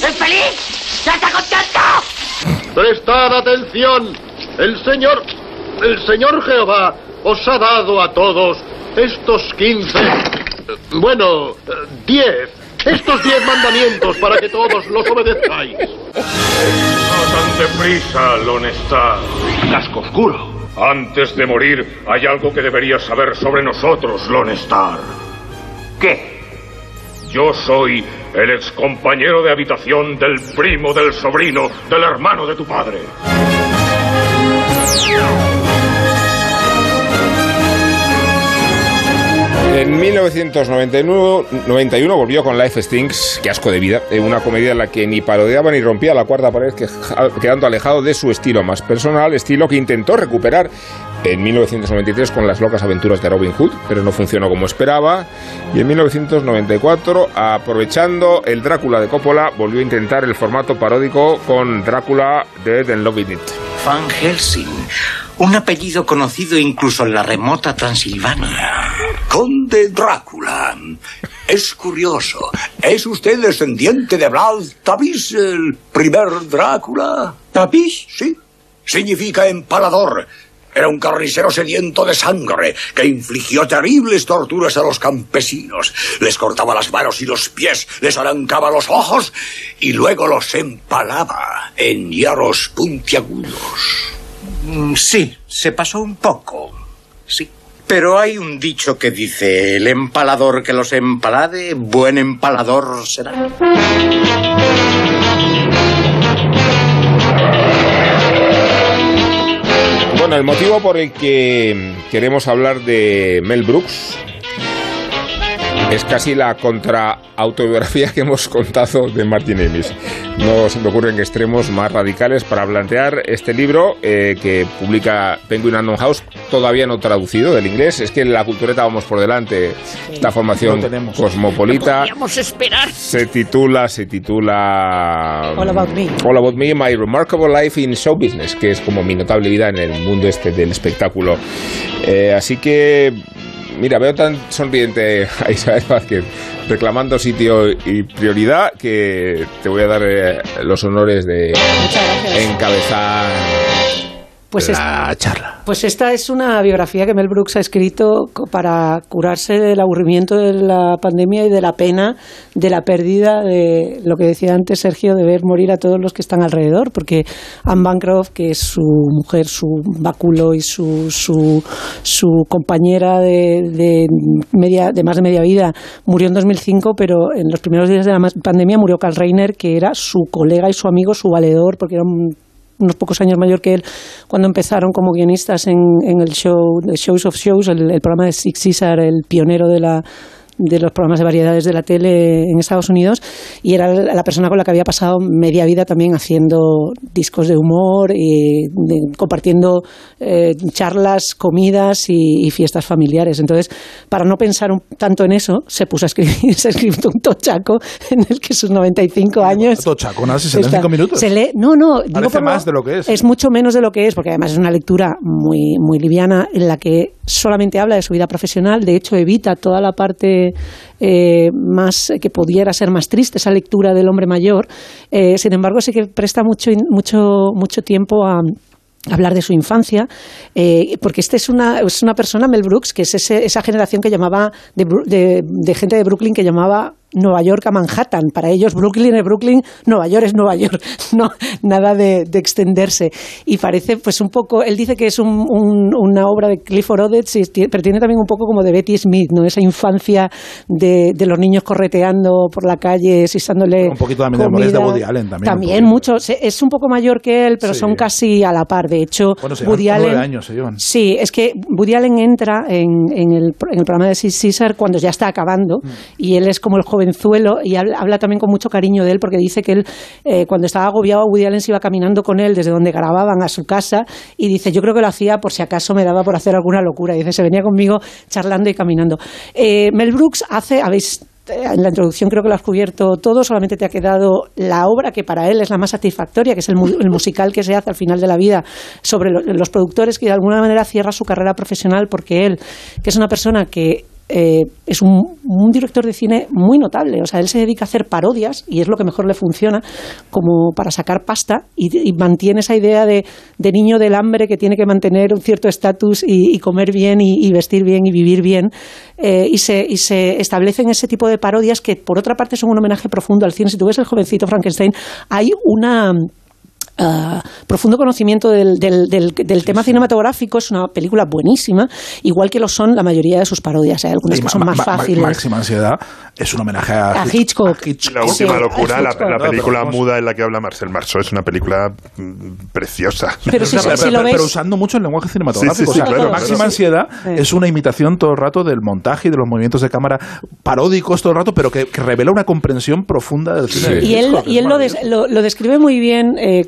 ¿Es feliz? ¿Ya está contento? Prestad atención. El Señor, el Señor Jehová os ha dado a todos estos 15, bueno, 10 estos diez mandamientos para que todos los obedezcáis. No tan deprisa, Lonestar. Casco oscuro. Antes de morir, hay algo que deberías saber sobre nosotros, Lonestar. ¿Qué? Yo soy el ex compañero de habitación del primo del sobrino del hermano de tu padre. En 1991 volvió con Life Stinks, que asco de vida, en una comedia en la que ni parodiaba ni rompía la cuarta pared, que- quedando alejado de su estilo más personal, estilo que intentó recuperar en 1993 con las locas aventuras de Robin Hood, pero no funcionó como esperaba. Y en 1994, aprovechando el Drácula de Coppola, volvió a intentar el formato paródico con Drácula Dead and Loving It. Van Helsing. Un apellido conocido incluso en la remota Transilvania. Conde Drácula. Es curioso. ¿Es usted descendiente de Vlad Tavis, el primer Drácula? ¿Tavis? Sí. Significa empalador. Era un carnicero sediento de sangre que infligió terribles torturas a los campesinos. Les cortaba las manos y los pies, les arrancaba los ojos y luego los empalaba en hierros puntiagudos. Mm, Sí, se pasó un poco. Sí. Pero hay un dicho que dice, el empalador que los empalade, buen empalador será. Bueno, el motivo por el que queremos hablar de Mel Brooks es casi la contraautobiografía que hemos contado de Martin Amis. No se me ocurren extremos más radicales para plantear este libro eh, que publica Penguin Random House, todavía no traducido del inglés. Es que en la cultureta vamos por delante, esta formación tenemos. cosmopolita. Podríamos esperar. Se titula, se titula... All About Me. All About Me, My Remarkable Life in Show Business, que es como mi notable vida en el mundo este del espectáculo. Eh, así que, mira, veo tan sonriente a Isabel Vázquez reclamando sitio y prioridad que te voy a dar eh, los honores de encabezar Pues la es- charla. Pues esta es una biografía que Mel Brooks ha escrito para curarse del aburrimiento de la pandemia y de la pena de la pérdida de lo que decía antes Sergio, de ver morir a todos los que están alrededor, porque Anne Bancroft, que es su mujer, su báculo y su, su, su compañera de, de, media, de más de media vida, murió en 2005, pero en los primeros días de la pandemia murió Carl Reiner, que era su colega y su amigo, su valedor, porque era un unos pocos años mayor que él, cuando empezaron como guionistas en, en el show, The Shows of Shows, el, el programa de Six Caesar, el pionero de la de los programas de variedades de la tele en Estados Unidos y era la persona con la que había pasado media vida también haciendo discos de humor y de- compartiendo eh, charlas, comidas y, y fiestas familiares. Entonces, para no pensar un- tanto en eso, se puso a escribir, se escrito un tochaco en el que sus 95 años... Tochaco, nada, Está- cinco minutos. Se lee, no, no, digo por lo- más de lo que es. Es mucho menos de lo que es, porque además es una lectura muy, muy liviana en la que solamente habla de su vida profesional, de hecho evita toda la parte eh, más que pudiera ser más triste, esa lectura del hombre mayor. Eh, sin embargo, sí que presta mucho, mucho, mucho tiempo a hablar de su infancia, eh, porque este es una, es una persona, Mel Brooks, que es ese- esa generación que llamaba, de- de gente de Brooklyn que llamaba Nueva York a Manhattan. Para ellos Brooklyn es Brooklyn, Nueva York es Nueva York. No, nada de, de extenderse. Y parece pues un poco, él dice que es un- un- una obra de Clifford Odets, pero tiene también un poco como de Betty Smith, ¿no? Esa infancia de, de los niños correteando por la calle, sisándole Un poquito también de Memorias de comida. Woody Allen también, También mucho. Es un poco mayor que él, pero Sí. son casi a la par. De hecho, Bueno, se Woody Allen... años, se llevan. Sí, es que Woody Allen entra en, en el, en el programa de Caesar cuando ya está acabando Mm. y él es como el y habla, también con mucho cariño de él porque dice que él eh, cuando estaba agobiado Woody Allen se iba caminando con él desde donde grababan a su casa y dice yo creo que lo hacía por si acaso me daba por hacer alguna locura. Y dice se venía conmigo charlando y caminando. Eh, Mel Brooks hace, habéis eh, en la introducción creo que lo has cubierto todo, solamente te ha quedado la obra que para él es la más satisfactoria, que es el, mu- el musical que se hace al final de la vida sobre lo- los productores, que de alguna manera cierra su carrera profesional porque él, que es una persona que eh, es un, director de cine muy notable. O sea, él se dedica a hacer parodias y es lo que mejor le funciona como para sacar pasta y, mantiene esa idea de, niño del hambre que tiene que mantener un cierto estatus y, comer bien y, vestir bien y vivir bien. Eh, y, y se establecen ese tipo de parodias que, por otra parte, son un homenaje profundo al cine. Si tú ves el jovencito Frankenstein, hay una ah, profundo conocimiento del, del, del, del tema cinematográfico. Es una película buenísima, igual que lo son la mayoría de sus parodias. Hay algunas Y que son más fáciles. Máxima ansiedad es un homenaje a, A Hitchcock. La última Sí, locura, la, película muda en la que habla Marcel Marceau, es una película mm, preciosa. Pero si- O sea, si pero, lo ves- pero usando mucho el lenguaje cinematográfico. Sí, sí, sí, o sea, claro, máxima claro. ansiedad Sí. es una imitación todo el rato del montaje y de los movimientos de cámara paródicos todo el rato, pero que, que revela una comprensión profunda del cine. de Y él, Hitchcock, y él lo, des- lo, lo describe muy bien, eh,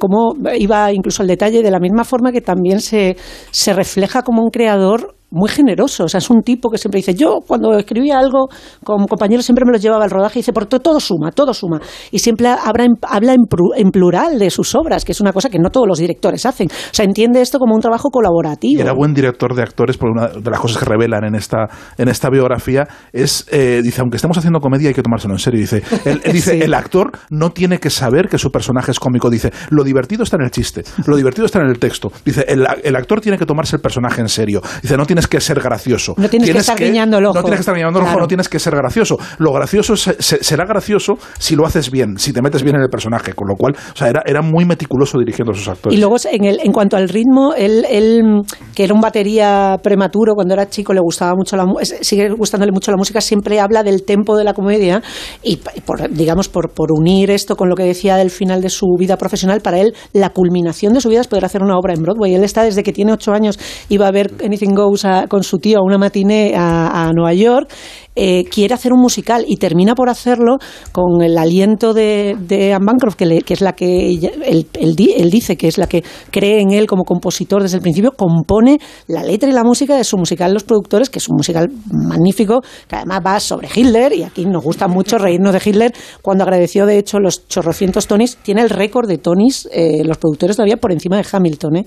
iba incluso al detalle, de la misma forma que también se, se refleja como un creador muy generoso. O sea, es un tipo que siempre dice, yo cuando escribía algo con compañeros siempre me los llevaba al rodaje y dice, por todo, suma, todo suma. Y siempre habla, en, habla en, pru- en plural de sus obras, que es una cosa que no todos los directores hacen. O sea, entiende esto como un trabajo Y colaborativo. era buen director de actores, porque una de las cosas que revelan en esta, en esta biografía es, eh, dice, aunque estemos haciendo comedia hay que tomárselo en serio. Dice, él dice, Sí. el actor no tiene que saber que su personaje es cómico. Dice, lo divertido está en el chiste, lo divertido está en el texto. Dice, el, el actor tiene que tomarse el personaje en serio. Dice, no tienes que ser gracioso. No tienes que estar guiñando el ojo. No tienes que estar guiñando el ojo, Claro. no tienes que ser gracioso. Lo gracioso se- se- será gracioso si lo haces bien, si te metes bien en el personaje. Con lo cual, o sea, era, era muy meticuloso dirigiendo a sus actores. Y luego, en, el, en cuanto al ritmo, él, él, que era un batería prematuro, cuando era chico le gustaba mucho la es- sigue gustándole mucho la música, siempre habla del tempo de la comedia y, por, digamos, por, por unir esto con lo que decía del final de su vida profesional, para él la culminación de su vida es poder hacer una obra en Broadway. Él está desde que tiene ocho años, iba a ver Anything Goes a- con su tío a una matiné a, Nueva York, eh, quiere hacer un musical y termina por hacerlo con el aliento de, de Anne Bancroft, que, le- que es la que ella- él dice que es la que cree en él como compositor desde el principio, compone la letra y la música de su musical Los Productores, que es un musical magnífico, que además va sobre Hitler, y aquí nos gusta mucho reírnos de Hitler, cuando agradeció de hecho los chorrocientos Tonys, tiene el récord de Tonys, eh, los productores todavía por encima de Hamilton, ¿eh?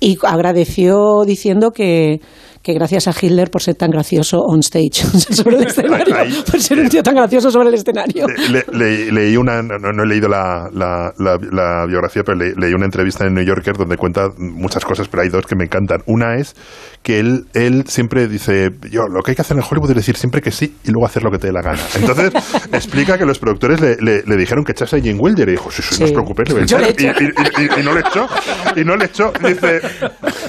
y agradeció diciendo que que gracias a Hitler por ser tan gracioso on stage, sobre el escenario, Ahí- por ser un tío tan gracioso sobre el escenario. Le- le- leí una, no, no he leído la, la- la- la biografía, pero le- leí una entrevista en New Yorker donde cuenta muchas cosas, pero hay dos que me encantan. Una es que él, él siempre dice, yo lo que hay que hacer en Hollywood es decir siempre que sí y luego hacer lo que te dé la gana. Entonces explica que los productores le, le- le dijeron que echase a Jane Wilder y dijo, sí, sí, no os preocupéis, le voy a echar". Y, y- y- y no le echó, y no le echó. Dice,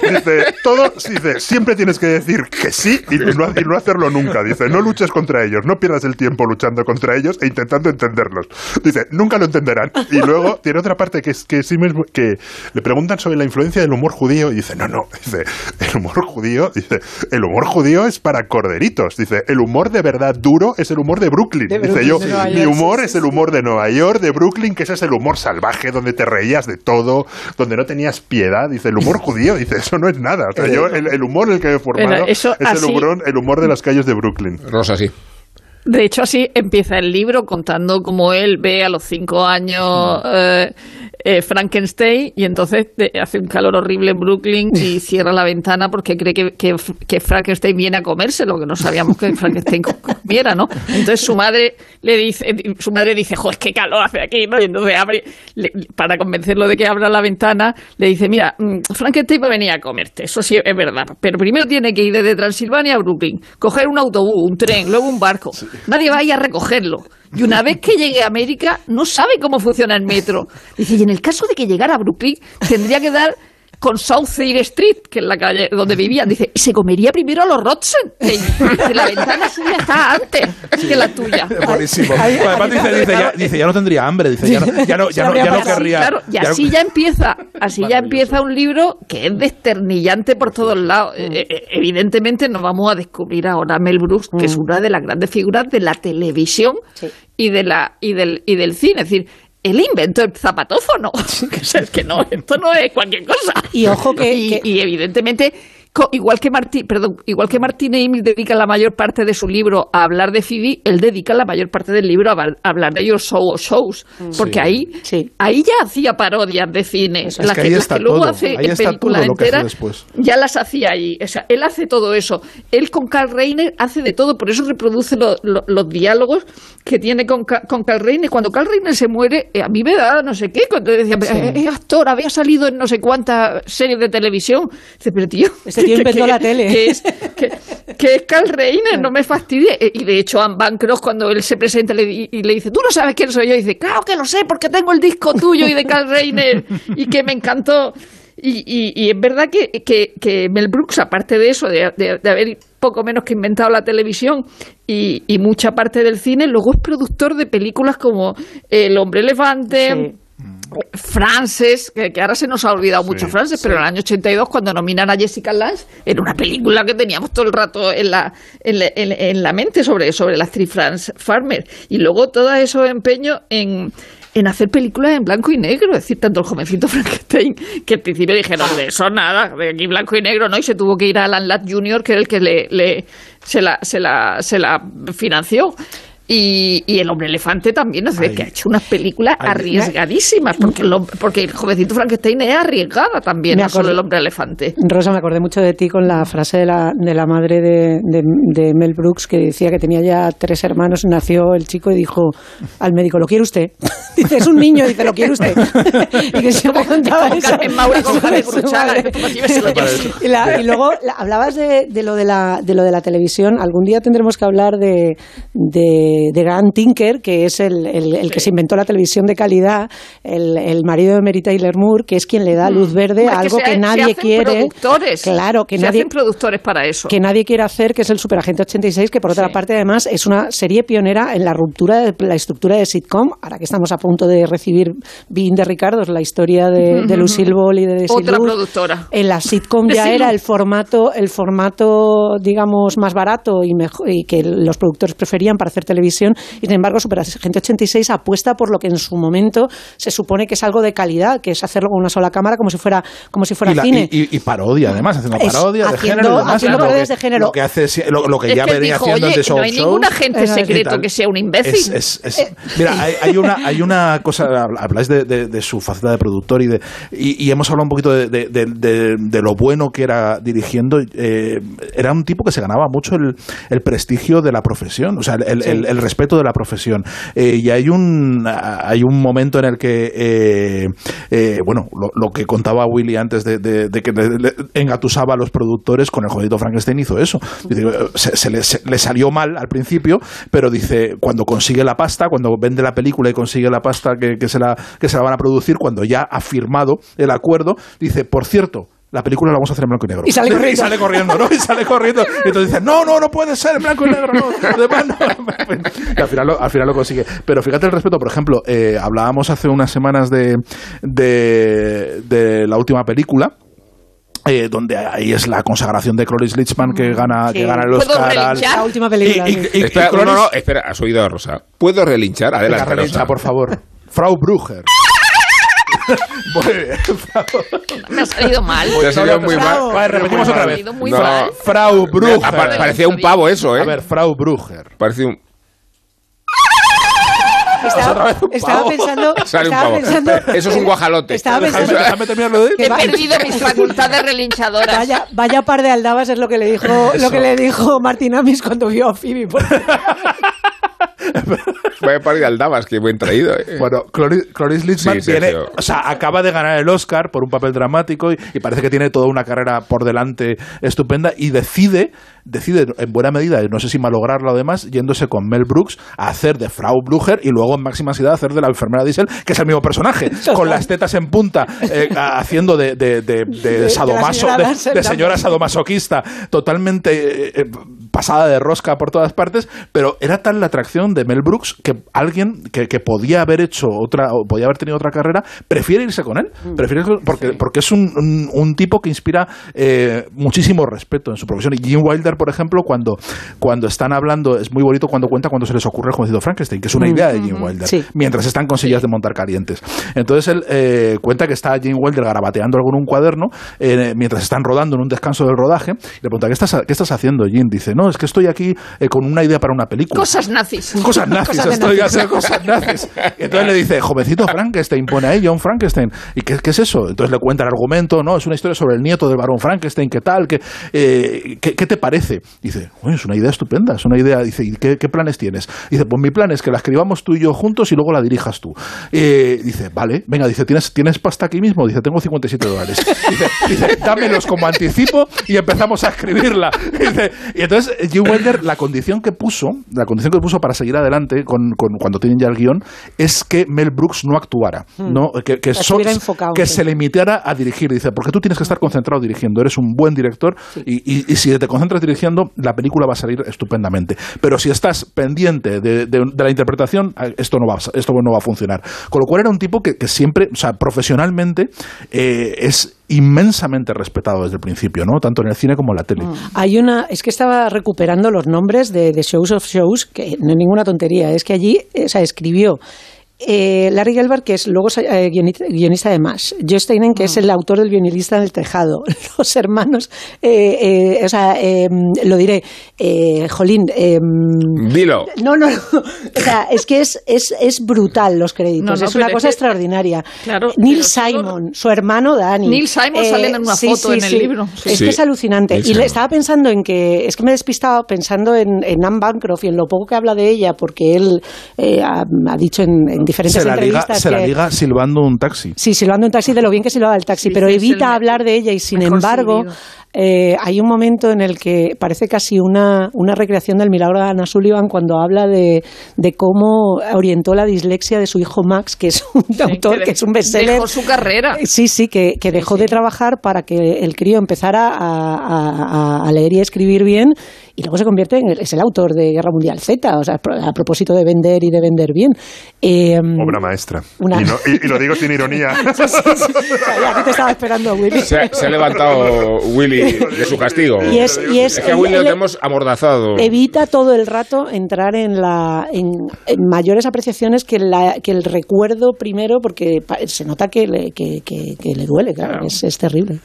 dice todo, dice, siempre tienes que decir que sí y no, y no hacerlo nunca. Dice, no luches contra ellos, no pierdas el tiempo luchando contra ellos e intentando entenderlos. Dice, nunca lo entenderán. Y luego tiene otra parte que es que sí mismo, que le preguntan sobre la influencia del humor judío y dice, no, no, dice, el humor judío, dice, el humor judío es para corderitos. Dice, el humor de verdad duro es el humor de Brooklyn. De dice Brooklyn, yo, mi humor sí, es el humor de Nueva York, de Brooklyn, que ese es el humor salvaje, donde te reías de todo, donde no tenías piedad. Dice, el humor judío, dice, eso no es nada. O sea, yo, el, el humor en el que me he formado Era- eso es el así- humor, el humor de las calles de Brooklyn. Rosa, sí. De hecho, así empieza el libro contando cómo él ve a los cinco años eh, eh, Frankenstein y entonces te- hace un calor horrible en Brooklyn y cierra la ventana porque cree que, que- que Frankenstein viene a comérselo, que no sabíamos que Frankenstein comiera, ¿no? Entonces su madre le dice, su madre dice, joder, qué calor hace aquí, ¿no? Y entonces abre, le- para convencerlo de que abra la ventana, le dice, mira, mm, Frankenstein va a venir a comerte, eso sí es verdad, pero primero tiene que ir desde Transilvania a Brooklyn, coger un autobús, un tren, luego un barco, nadie va a ir a recogerlo. Y una vez que llegue a América, no sabe cómo funciona el metro. Dice, y en el caso de que llegara a Brooklyn, tendría que dar con South Street, que es la calle donde vivían. Dice, y se comería primero a los Rotzen. La ventana suya está antes que la tuya. Buenísimo. Además dice, dice, ya, dice, ya no tendría hambre, dice, ya no, ya no, ya no, ya no querría. Claro, y no- así ya empieza, así ya empieza un libro que es desternillante por todos lados. Eh, eh, evidentemente nos vamos a descubrir ahora a Mel Brooks, que es una de las grandes figuras de la televisión Sí. y de la y del y del cine, es decir, él inventó el zapatófono. O sea, es que no, esto no es cualquier cosa. Y ojo que- y, que- y evidentemente igual que Martín, perdón, igual que Martín Emil dedica la mayor parte de su libro a hablar de Phoebe, él dedica la mayor parte del libro a, hablar de Your Show Shows, porque Sí. ahí, ahí ya hacía parodias de cine, Es las que que, ahí las que luego todo, hace ahí en está película hace entera, ya las hacía ahí. O sea, él hace todo eso. Él con Carl Reiner hace de todo, por eso reproduce lo- lo- los diálogos que tiene con, con Carl Reiner. Cuando Carl Reiner se muere, eh, a mí me da no sé qué, cuando decía, Sí. "Eh, es actor, había salido en no sé cuántas series de televisión. Dice, pero tío, Este tío inventó la tele. Que es, que, que es Carl Reiner, no me fastidie. Eh, Y de hecho, Anne Bancroft, cuando él se presenta le di- y le dice, tú no sabes quién soy yo, dice, claro que lo sé, porque tengo el disco tuyo y de Carl Reiner y que me encantó. Y, y- y es verdad que, que- que Mel Brooks, aparte de eso, de, de- de haber poco menos que inventado la televisión y, y mucha parte del cine, luego es productor de películas como El hombre elefante. Frances, que, que ahora se nos ha olvidado mucho Frances, pero en el año 82 cuando nominan a Jessica Lange era una película que teníamos todo el rato en la, en la, en- en la mente sobre, sobre la actriz Frances Farmer. Y luego todo eso empeño en, en hacer películas en blanco y negro, es decir, tanto el jovencito Frankenstein, que al principio dijeron, de eso nada, de aquí blanco y negro, ¿no? Y se tuvo que ir a Alan Ladd Jr., que era el que le, le- se, la, se, la, se la financió. Y, y el hombre elefante también, es decir, que ha hecho unas películas arriesgadísimas, porque el, porque el jovencito Frankenstein es arriesgada también, no solo el hombre elefante. Rosa, me acordé mucho de ti con la frase de la, de la madre de, de- de Mel Brooks que decía que tenía ya tres hermanos, nació el chico y dijo al médico, ¿lo quiere usted? Dice, es un niño, dice, ¿lo quiere usted? y que siempre contaba eso. Carmen Maura con Javier llevado. y, la- y luego la- hablabas de, de lo de, la, de lo de la televisión. Algún día tendremos que hablar de, de, de Grant Tinker, que es el, el- el que se inventó la televisión de calidad, el, el marido de Mary Taylor Moore, que es quien le da luz verde Hombre, a que algo se- que se nadie hacen quiere. productores. Claro, que se nadie hacen productores para eso. que nadie quiere hacer, que es el Superagente 86, que por otra parte además es una serie pionera en la ruptura de la estructura de sitcom. Ahora que estamos a punto de recibir Bean de Ricardo, la historia de, de Lucille Ball y de Desi Otra Luz, productora. En la sitcom ya era el formato, el formato, digamos, más barato y, mejor, y que los productores preferían para hacer televisión. Y sin embargo, Superagente 86 apuesta por lo que en su momento se supone que es algo de calidad, que es hacerlo con una sola cámara como si fuera, como si fuera y, la- cine. y- y- y parodia, además, haciendo Es- parodia de haciendo- género y demás. haciendo lo que- parodias de género. Lo que, hace, lo, lo que Es ya que venía dijo, haciendo oye, el Show no hay Show. ningún agente secreto que sea un imbécil. Es- es- es- mira, hay, hay una, hay una cosa, habláis de, de- de su faceta de productor y, de, y, y hemos hablado un poquito de, de- de- de- de lo bueno que era dirigiendo. eh, era un tipo que se ganaba mucho el, el prestigio de la profesión, o sea, el, el- Sí. el- el respeto de la profesión. Eh, y hay un, hay un momento en el que, eh, eh, bueno, lo, lo que contaba Willy antes de, de- de que le- le engatusaba a los productores con el jodito Frankenstein hizo eso. Dice, eh, se, se le, se- le salió mal al principio, pero dice, cuando consigue la pasta, cuando vende la película y consigue la pasta que, que se, la, que se la van a producir, cuando ya ha firmado el acuerdo, dice, por cierto, la película la vamos a hacer en blanco y negro. Y sale corriendo. Y sale corriendo, ¿no? Y sale corriendo. Y entonces dice, no, no, no puede ser en blanco y negro, no. Además, no. Y al final lo, al final lo consigue. Pero fíjate el respeto, por ejemplo, eh, hablábamos hace unas semanas de, de, de la última película. eh, donde ahí es la consagración de Cloris Lichman que gana, que gana el ¿Puedo Oscar al- relinchar? La última película. Y- sí. y- y- espera, y no, no, Cloris- no, espera, has oído a Rosa. ¿Puedo relinchar? Venga, Adelante, relincha, Rosa. por favor. Frau Bruger. Muy bien. Me ha salido mal. Te ha salido muy mal. Vale, repetimos otra vez. Muy No. mal. Frau Bruger. Pa- parecía un pavo eso, ¿eh? A ver, Frau Bruger. Parecía un... Estaba, pensando, estaba pensando, Eso es un guajalote. Estaba Déjame, pensando déjame terminarlo de He perdido mis facultades relinchadoras. Vaya, vaya par de aldabas es lo que le dijo, lo Eso. que le dijo Martín Amis cuando vio a Phoebe. por- Vaya par de aldabas, que buen traído. ¿eh? Bueno, Cloris, Cloris Lichman Sí, viene, Sergio. o sea, acaba de ganar el Oscar por un papel dramático y, y parece que tiene toda una carrera por delante estupenda y decide, decide en buena medida, no sé si malograrlo además, yéndose con Mel Brooks a hacer de Frau Bruger y luego en máxima ansiedad hacer de la enfermera Diesel, que es el mismo personaje, con las tetas en punta, eh, haciendo de, de, de, de sadomaso, de, señora sadomasoquista, totalmente eh, eh, pasada de rosca por todas partes, pero era tal la atracción de Mel Brooks que alguien que, que podía haber hecho otra, o podía haber tenido otra carrera, prefiere irse con él. Prefiere irse con- porque, porque es un, un- un tipo que inspira eh, muchísimo respeto en su profesión. Y Jim Wilder, por ejemplo, cuando, cuando están hablando, es muy bonito cuando cuenta cuando se les ocurre el jovencito Frankenstein, que es una idea de Jim ujú, Wilder, sí. mientras están con sillas de montar calientes. Entonces él eh, cuenta que está Jim Wilder garabateando algo en un cuaderno eh, mientras están rodando en un descanso del rodaje. Y le pregunta, ¿qué estás, qué estás haciendo, Jim? Dice, no, es que estoy aquí eh, con una idea para una película. Cosas nazis. Cosas nazis, Cosas estoy nazis. haciendo cosas nazis. Y entonces le dice, jovencito Frankenstein, pone ahí John Frankenstein. ¿Y qué, qué es eso? Entonces le cuenta el argumento, no, es una historia sobre el nieto del barón Frankenstein, ¿qué tal? ¿Qué, eh, ¿qué, qué te parece? Dice, "Uy, es una idea estupenda, es una idea. Dice, ¿y qué, qué planes tienes? Dice, pues mi plan es que la escribamos tú y yo juntos y luego la dirijas tú. Eh, dice, vale, venga, dice, ¿tienes, ¿tienes pasta aquí mismo? Dice, tengo 57 dólares. Dice, dice, dámelos como anticipo y empezamos a escribirla. Dice, y entonces Jim Wilder, la condición que puso, la condición que puso para seguir adelante con, con- cuando tienen ya el guion, es que Mel Brooks no actuara, Hmm. no, que, que, so- enfocado, que sí. se limitara a dirigir. Dice, porque tú tienes que estar concentrado dirigiendo, eres un buen director y, y- y si te concentras dirigiendo, la película va a salir estupendamente. Pero si estás pendiente de, de- la interpretación, eh, esto no va, esto no va a funcionar. Con lo cual era un tipo que, siempre, o sea, profesionalmente, eh, es inmensamente respetado desde el principio, ¿no? Tanto en el cine como en la tele. Hay una, es que estaba recuperando los nombres de, de Shows of Shows, que no es ninguna tontería, es que allí, o sea, escribió eh, Larry Gelbart, que es luego eh, guionista, guionista de MASH, Joe Steinen, que es el autor del violinista del tejado, los hermanos, eh, eh, o sea, eh, lo diré, eh, Jolín, eh, Dilo. no, no, no. O sea, es que es, es, es brutal los créditos. No, es una cosa es que- extraordinaria. Claro, Neil Simon, su hermano Danny. Neil Simon sale en una sí, foto sí, en el libro. Es que es alucinante. Neil y le estaba pensando en que, es que me he despistado pensando en, en Anne Bancroft y en lo poco que habla de ella, porque él eh, ha, ha dicho en, en diferentes Se la liga, entrevistas se la que- liga silbando un taxi. Sí, silbando un taxi de lo bien que silbaba el taxi, Sí, pero sí, evita hablar de ella y sin embargo. Eh, hay un momento en el que parece casi una, una recreación del milagro de Ana Sullivan cuando habla de, de cómo orientó la dislexia de su hijo Max, que es un autor, de- que es un bestseller. Dejó su carrera. Sí, sí, que, que dejó de trabajar para que el crío empezara a, a- a- a leer y a escribir bien y luego se convierte en el, es el autor de Guerra Mundial Z, o sea, a propósito de vender y de vender bien. Eh, Obra maestra. Una- Y, no- y- y lo digo sin ironía. Sí, sí, sí. O sea, ya que te estaba esperando, Willy. Se, ha- se ha levantado Willy de su castigo. Y es- y es- que a Willy lo tenemos amordazado. Evita todo el rato entrar en, la, en, en mayores apreciaciones que, la, que el recuerdo primero, porque se nota que le, que, que- que le duele, claro, Es, es terrible.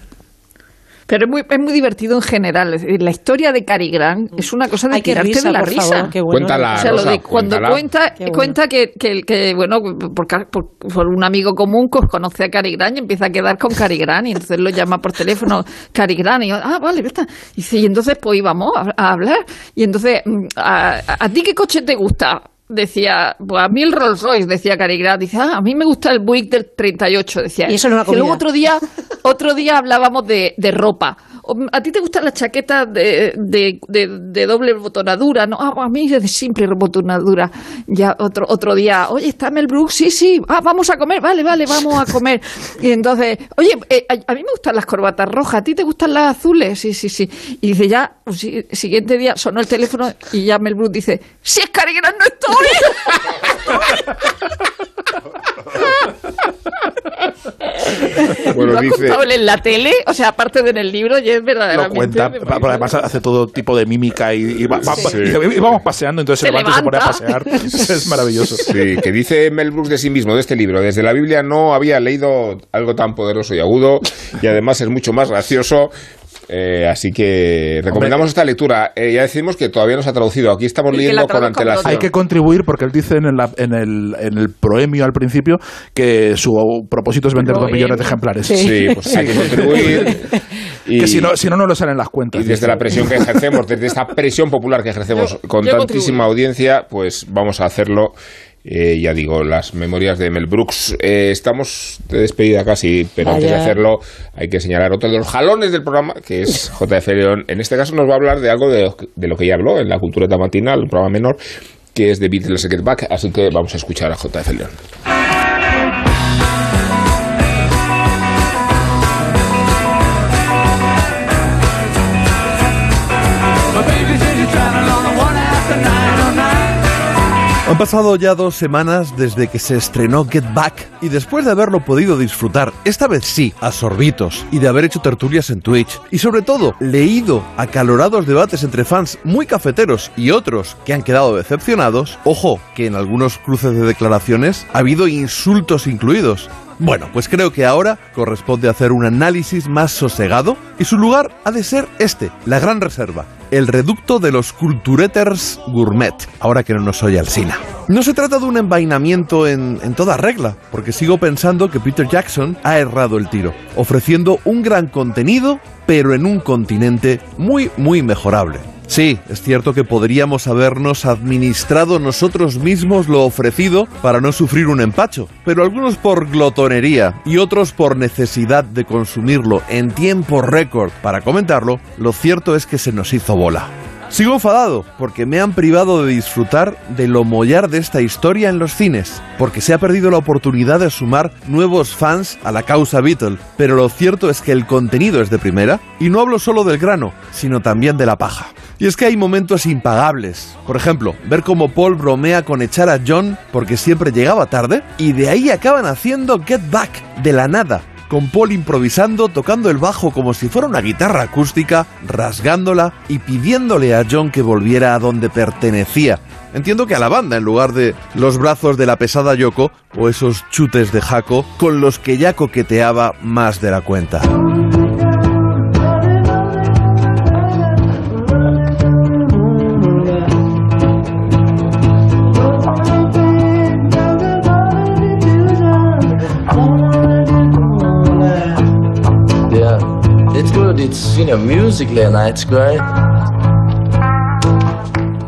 Pero es muy, es muy divertido en general. La historia de Cary Grant es una cosa de Ay, tirarte risa, de la risa. favor, qué bueno. Cuéntala, O sea, lo Rosa, de cuando cuéntala. cuenta, bueno. cuenta que, que, que, bueno, por, por, por un amigo común que conoce a Cary Grant y empieza a quedar con Cary Grant y entonces lo llama por teléfono Cary Grant y yo, ah, vale, ya está. Y dice, y entonces pues íbamos a, a hablar. Y entonces, mm, a, a- ¿a ti qué coche te gusta? Decía, pues a mí el Rolls Royce, decía Cary Grant. Dice, ah, a mí me gusta el Buick del 38, decía. Y eso en una Que luego comida. otro día, otro día hablábamos de, de ropa. ¿A ti te gustan las chaquetas de, de, de- de doble botonadura? No, ah, a mí es de simple botonadura. Ya otro, otro día, oye, ¿está Mel Brooks? Sí, sí, ah, vamos a comer, vale, vale, vamos a comer. Y entonces, oye, eh, a, a mí me gustan las corbatas rojas, ¿a ti te gustan las azules? Sí, sí, sí. Y dice, ya, pues, sí, siguiente día sonó el teléfono y ya Mel Brooks dice, si es Cary Grant, no estoy. Bueno, lo ha dice- contado él en la tele, o sea, aparte de en el libro, y es Lo verdaderamente... cuenta, me pa- parece- pero además hace todo tipo de mímica y, y va- va- Sí. y- y vamos paseando, entonces se, Se levanta y se pone a pasear. Es maravilloso. Sí, que dice Mel Brooks de sí mismo, de este libro. Desde la Biblia no había leído algo tan poderoso y agudo y además es mucho más gracioso. Eh, así que recomendamos esta lectura. Eh, ya decimos que todavía no se ha traducido. Aquí estamos la leyendo con antelación. Hay que contribuir porque él dice en el, en el, en el proemio al principio que su propósito es vender dos millones de ejemplares. Sí, pues hay que contribuir. Y, Que si no, si no, no le salen las cuentas. y desde la presión que ejercemos, desde esta presión popular que ejercemos con yo tantísima audiencia, pues vamos a hacerlo. Eh, ya digo, las memorias de Mel Brooks. Eh, estamos de despedida casi, pero antes de hacerlo hay que señalar otro de los jalones del programa, que es JF León. En este caso nos va a hablar de algo de, lo que- de lo que ya habló en la cultura matinal, un programa menor, que es de Beatles Get Back. Así que vamos a escuchar a JF León. Han pasado ya dos semanas desde que se estrenó Get Back y después de haberlo podido disfrutar, esta vez sí, a sorbitos, y de haber hecho tertulias en Twitch, y sobre todo leído acalorados debates entre fans muy cafeteros y otros que han quedado decepcionados, ojo, que en algunos cruces de declaraciones ha habido insultos incluidos. Bueno, pues creo que ahora corresponde hacer un análisis más sosegado y su lugar ha de ser este, la gran reserva, el reducto de los cultureters gourmet, ahora que no nos oye Alsina. No se trata de un envainamiento en, en toda regla, porque sigo pensando que Peter Jackson ha errado el tiro, ofreciendo un gran contenido, pero en un continente muy, muy mejorable. Sí, es cierto que podríamos habernos administrado nosotros mismos lo ofrecido para no sufrir un empacho, pero algunos por glotonería y otros por necesidad de consumirlo en tiempo récord para comentarlo, lo cierto es que se nos hizo bola. Sigo enfadado porque me han privado de disfrutar de lo mollar de esta historia en los cines, porque se ha perdido la oportunidad de sumar nuevos fans a la causa Beatle, pero lo cierto es que el contenido es de primera, y no hablo solo del grano, sino también de la paja. Y es que hay momentos impagables. Por ejemplo, ver cómo Paul bromea con echar a John porque siempre llegaba tarde, y de ahí acaban haciendo Get Back, de la nada, con Paul improvisando, tocando el bajo como si fuera una guitarra acústica, rasgándola y pidiéndole a John que volviera a donde pertenecía. Entiendo que a la banda en lugar de los brazos de la pesada Yoko o esos chutes de Jaco con los que ya coqueteaba más de la cuenta. It's you know musically and it's great.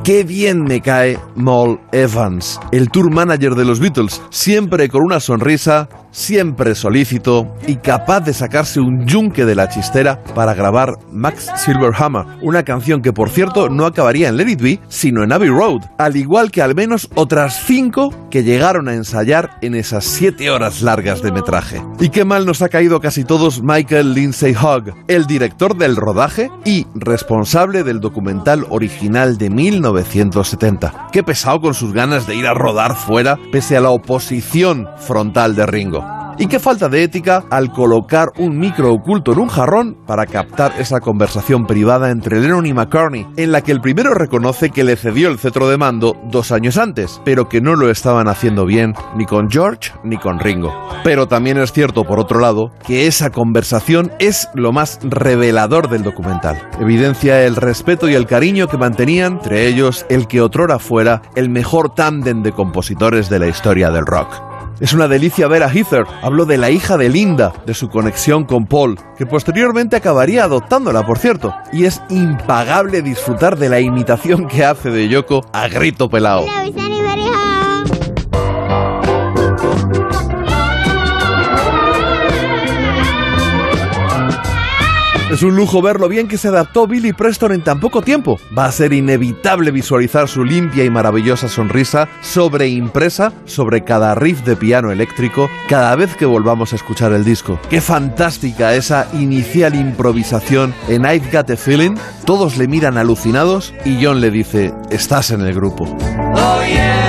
Qué bien me cae Mal Evans, el tour manager de los Beatles, siempre con una sonrisa, siempre solícito y capaz de sacarse un yunque de la chistera para grabar Max Silverhammer, una canción que por cierto no acabaría en Let It Be, sino en Abbey Road, al igual que al menos otras cinco que llegaron a ensayar en esas siete horas largas de metraje. Y qué mal nos ha caído casi todos Michael Lindsay Hogg, el director del rodaje y responsable del documental original de 1970. Qué pesado con sus ganas de ir a rodar fuera pese a la oposición frontal de Ringo. Y qué falta de ética al colocar un micro oculto en un jarrón para captar esa conversación privada entre Lennon y McCartney, en la que el primero reconoce que le cedió el cetro de mando dos años antes, pero que no lo estaban haciendo bien ni con George ni con Ringo. Pero también es cierto, por otro lado, que esa conversación es lo más revelador del documental. Evidencia el respeto y el cariño que mantenían entre ellos el que otrora fuera el mejor tándem de compositores de la historia del rock. Es una delicia ver a Heather. Hablo de la hija de Linda, de su conexión con Paul, que posteriormente acabaría adoptándola, por cierto. Y es impagable disfrutar de la imitación que hace de Yoko a grito pelao. Es un lujo ver lo bien que se adaptó Billy Preston en tan poco tiempo. Va a ser inevitable visualizar su limpia y maravillosa sonrisa sobreimpresa sobre cada riff de piano eléctrico cada vez que volvamos a escuchar el disco. Qué fantástica esa inicial improvisación en I've Got a Feeling. Todos le miran alucinados y John le dice, estás en el grupo. Oh yeah.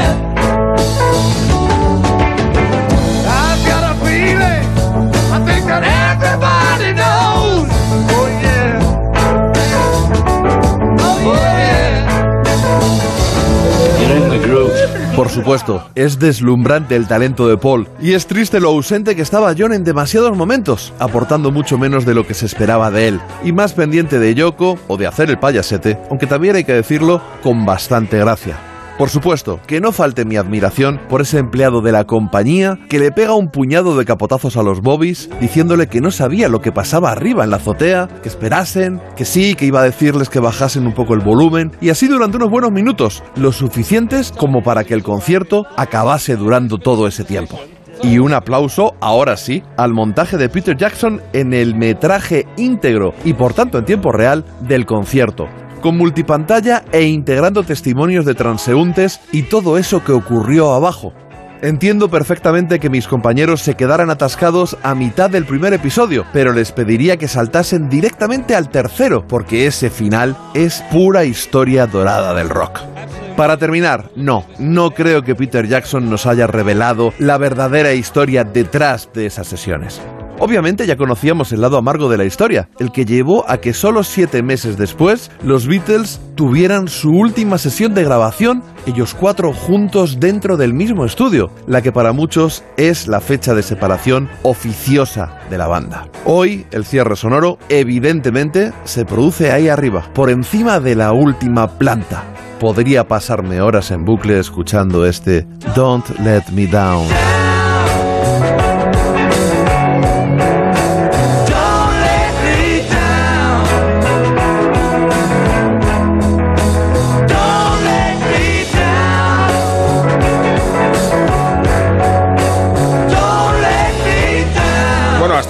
Por supuesto, es deslumbrante el talento de Paul y es triste lo ausente que estaba John en demasiados momentos, aportando mucho menos de lo que se esperaba de él y más pendiente de Yoko o de hacer el payasete, aunque también hay que decirlo con bastante gracia. Por supuesto, que no falte mi admiración por ese empleado de la compañía que le pega un puñado de capotazos a los bobbies diciéndole que no sabía lo que pasaba arriba en la azotea, que esperasen, que sí, que iba a decirles que bajasen un poco el volumen y así durante unos buenos minutos, lo suficientes como para que el concierto acabase durando todo ese tiempo. Y un aplauso, ahora sí, al montaje de Peter Jackson en el metraje íntegro y por tanto en tiempo real del concierto, con multipantalla e integrando testimonios de transeúntes y todo eso que ocurrió abajo. Entiendo perfectamente que mis compañeros se quedaran atascados a mitad del primer episodio, pero les pediría que saltasen directamente al tercero, porque ese final es pura historia dorada del rock. Para terminar, no, no creo que Peter Jackson nos haya revelado la verdadera historia detrás de esas sesiones. Obviamente ya conocíamos el lado amargo de la historia, el que llevó a que solo siete meses después los Beatles tuvieran su última sesión de grabación, ellos cuatro juntos dentro del mismo estudio, la que para muchos es la fecha de separación oficiosa de la banda. Hoy el cierre sonoro evidentemente se produce ahí arriba, por encima de la última planta. Podría pasarme horas en bucle escuchando este Don't Let Me Down.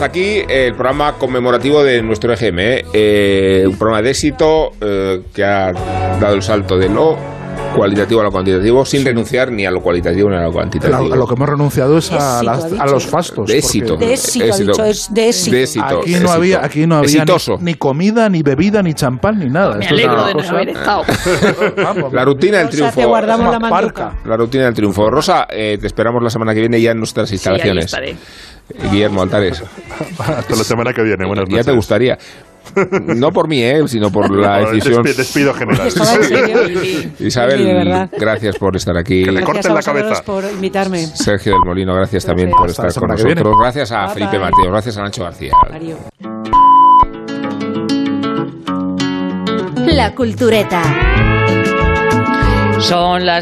Hasta aquí el programa conmemorativo de nuestro EGM. ¿eh? Eh, un programa de éxito eh, que ha dado el salto de lo cualitativo a lo cuantitativo sin renunciar ni a lo cualitativo ni a lo cuantitativo. A lo que hemos renunciado es a, las- a los fastos. De éxito. De éxito, ha dicho, es de éxito. De éxito, Aquí no había, aquí no había ni, comida, ni bebida, ni champán, ni nada. Me Esto alegro de no haber estado. Vamos, La rutina del Rosa, triunfo. te guardamos Una la rutina del triunfo. Rosa, eh, te esperamos la semana que viene ya en nuestras Sí, ahí instalaciones. estaré. Guillermo Altares. Hasta la semana que viene. Buenas Ya noches. te gustaría. No por mí, eh, sino por la decisión. despi- despido general. Isabel, gracias por estar aquí. Que le corten la cabeza. por invitarme. Sergio del Molino, gracias también por estar con nosotros. Gracias a Bye, Felipe bye. Mateo, gracias a Nacho García. Mario. La cultureta. Son las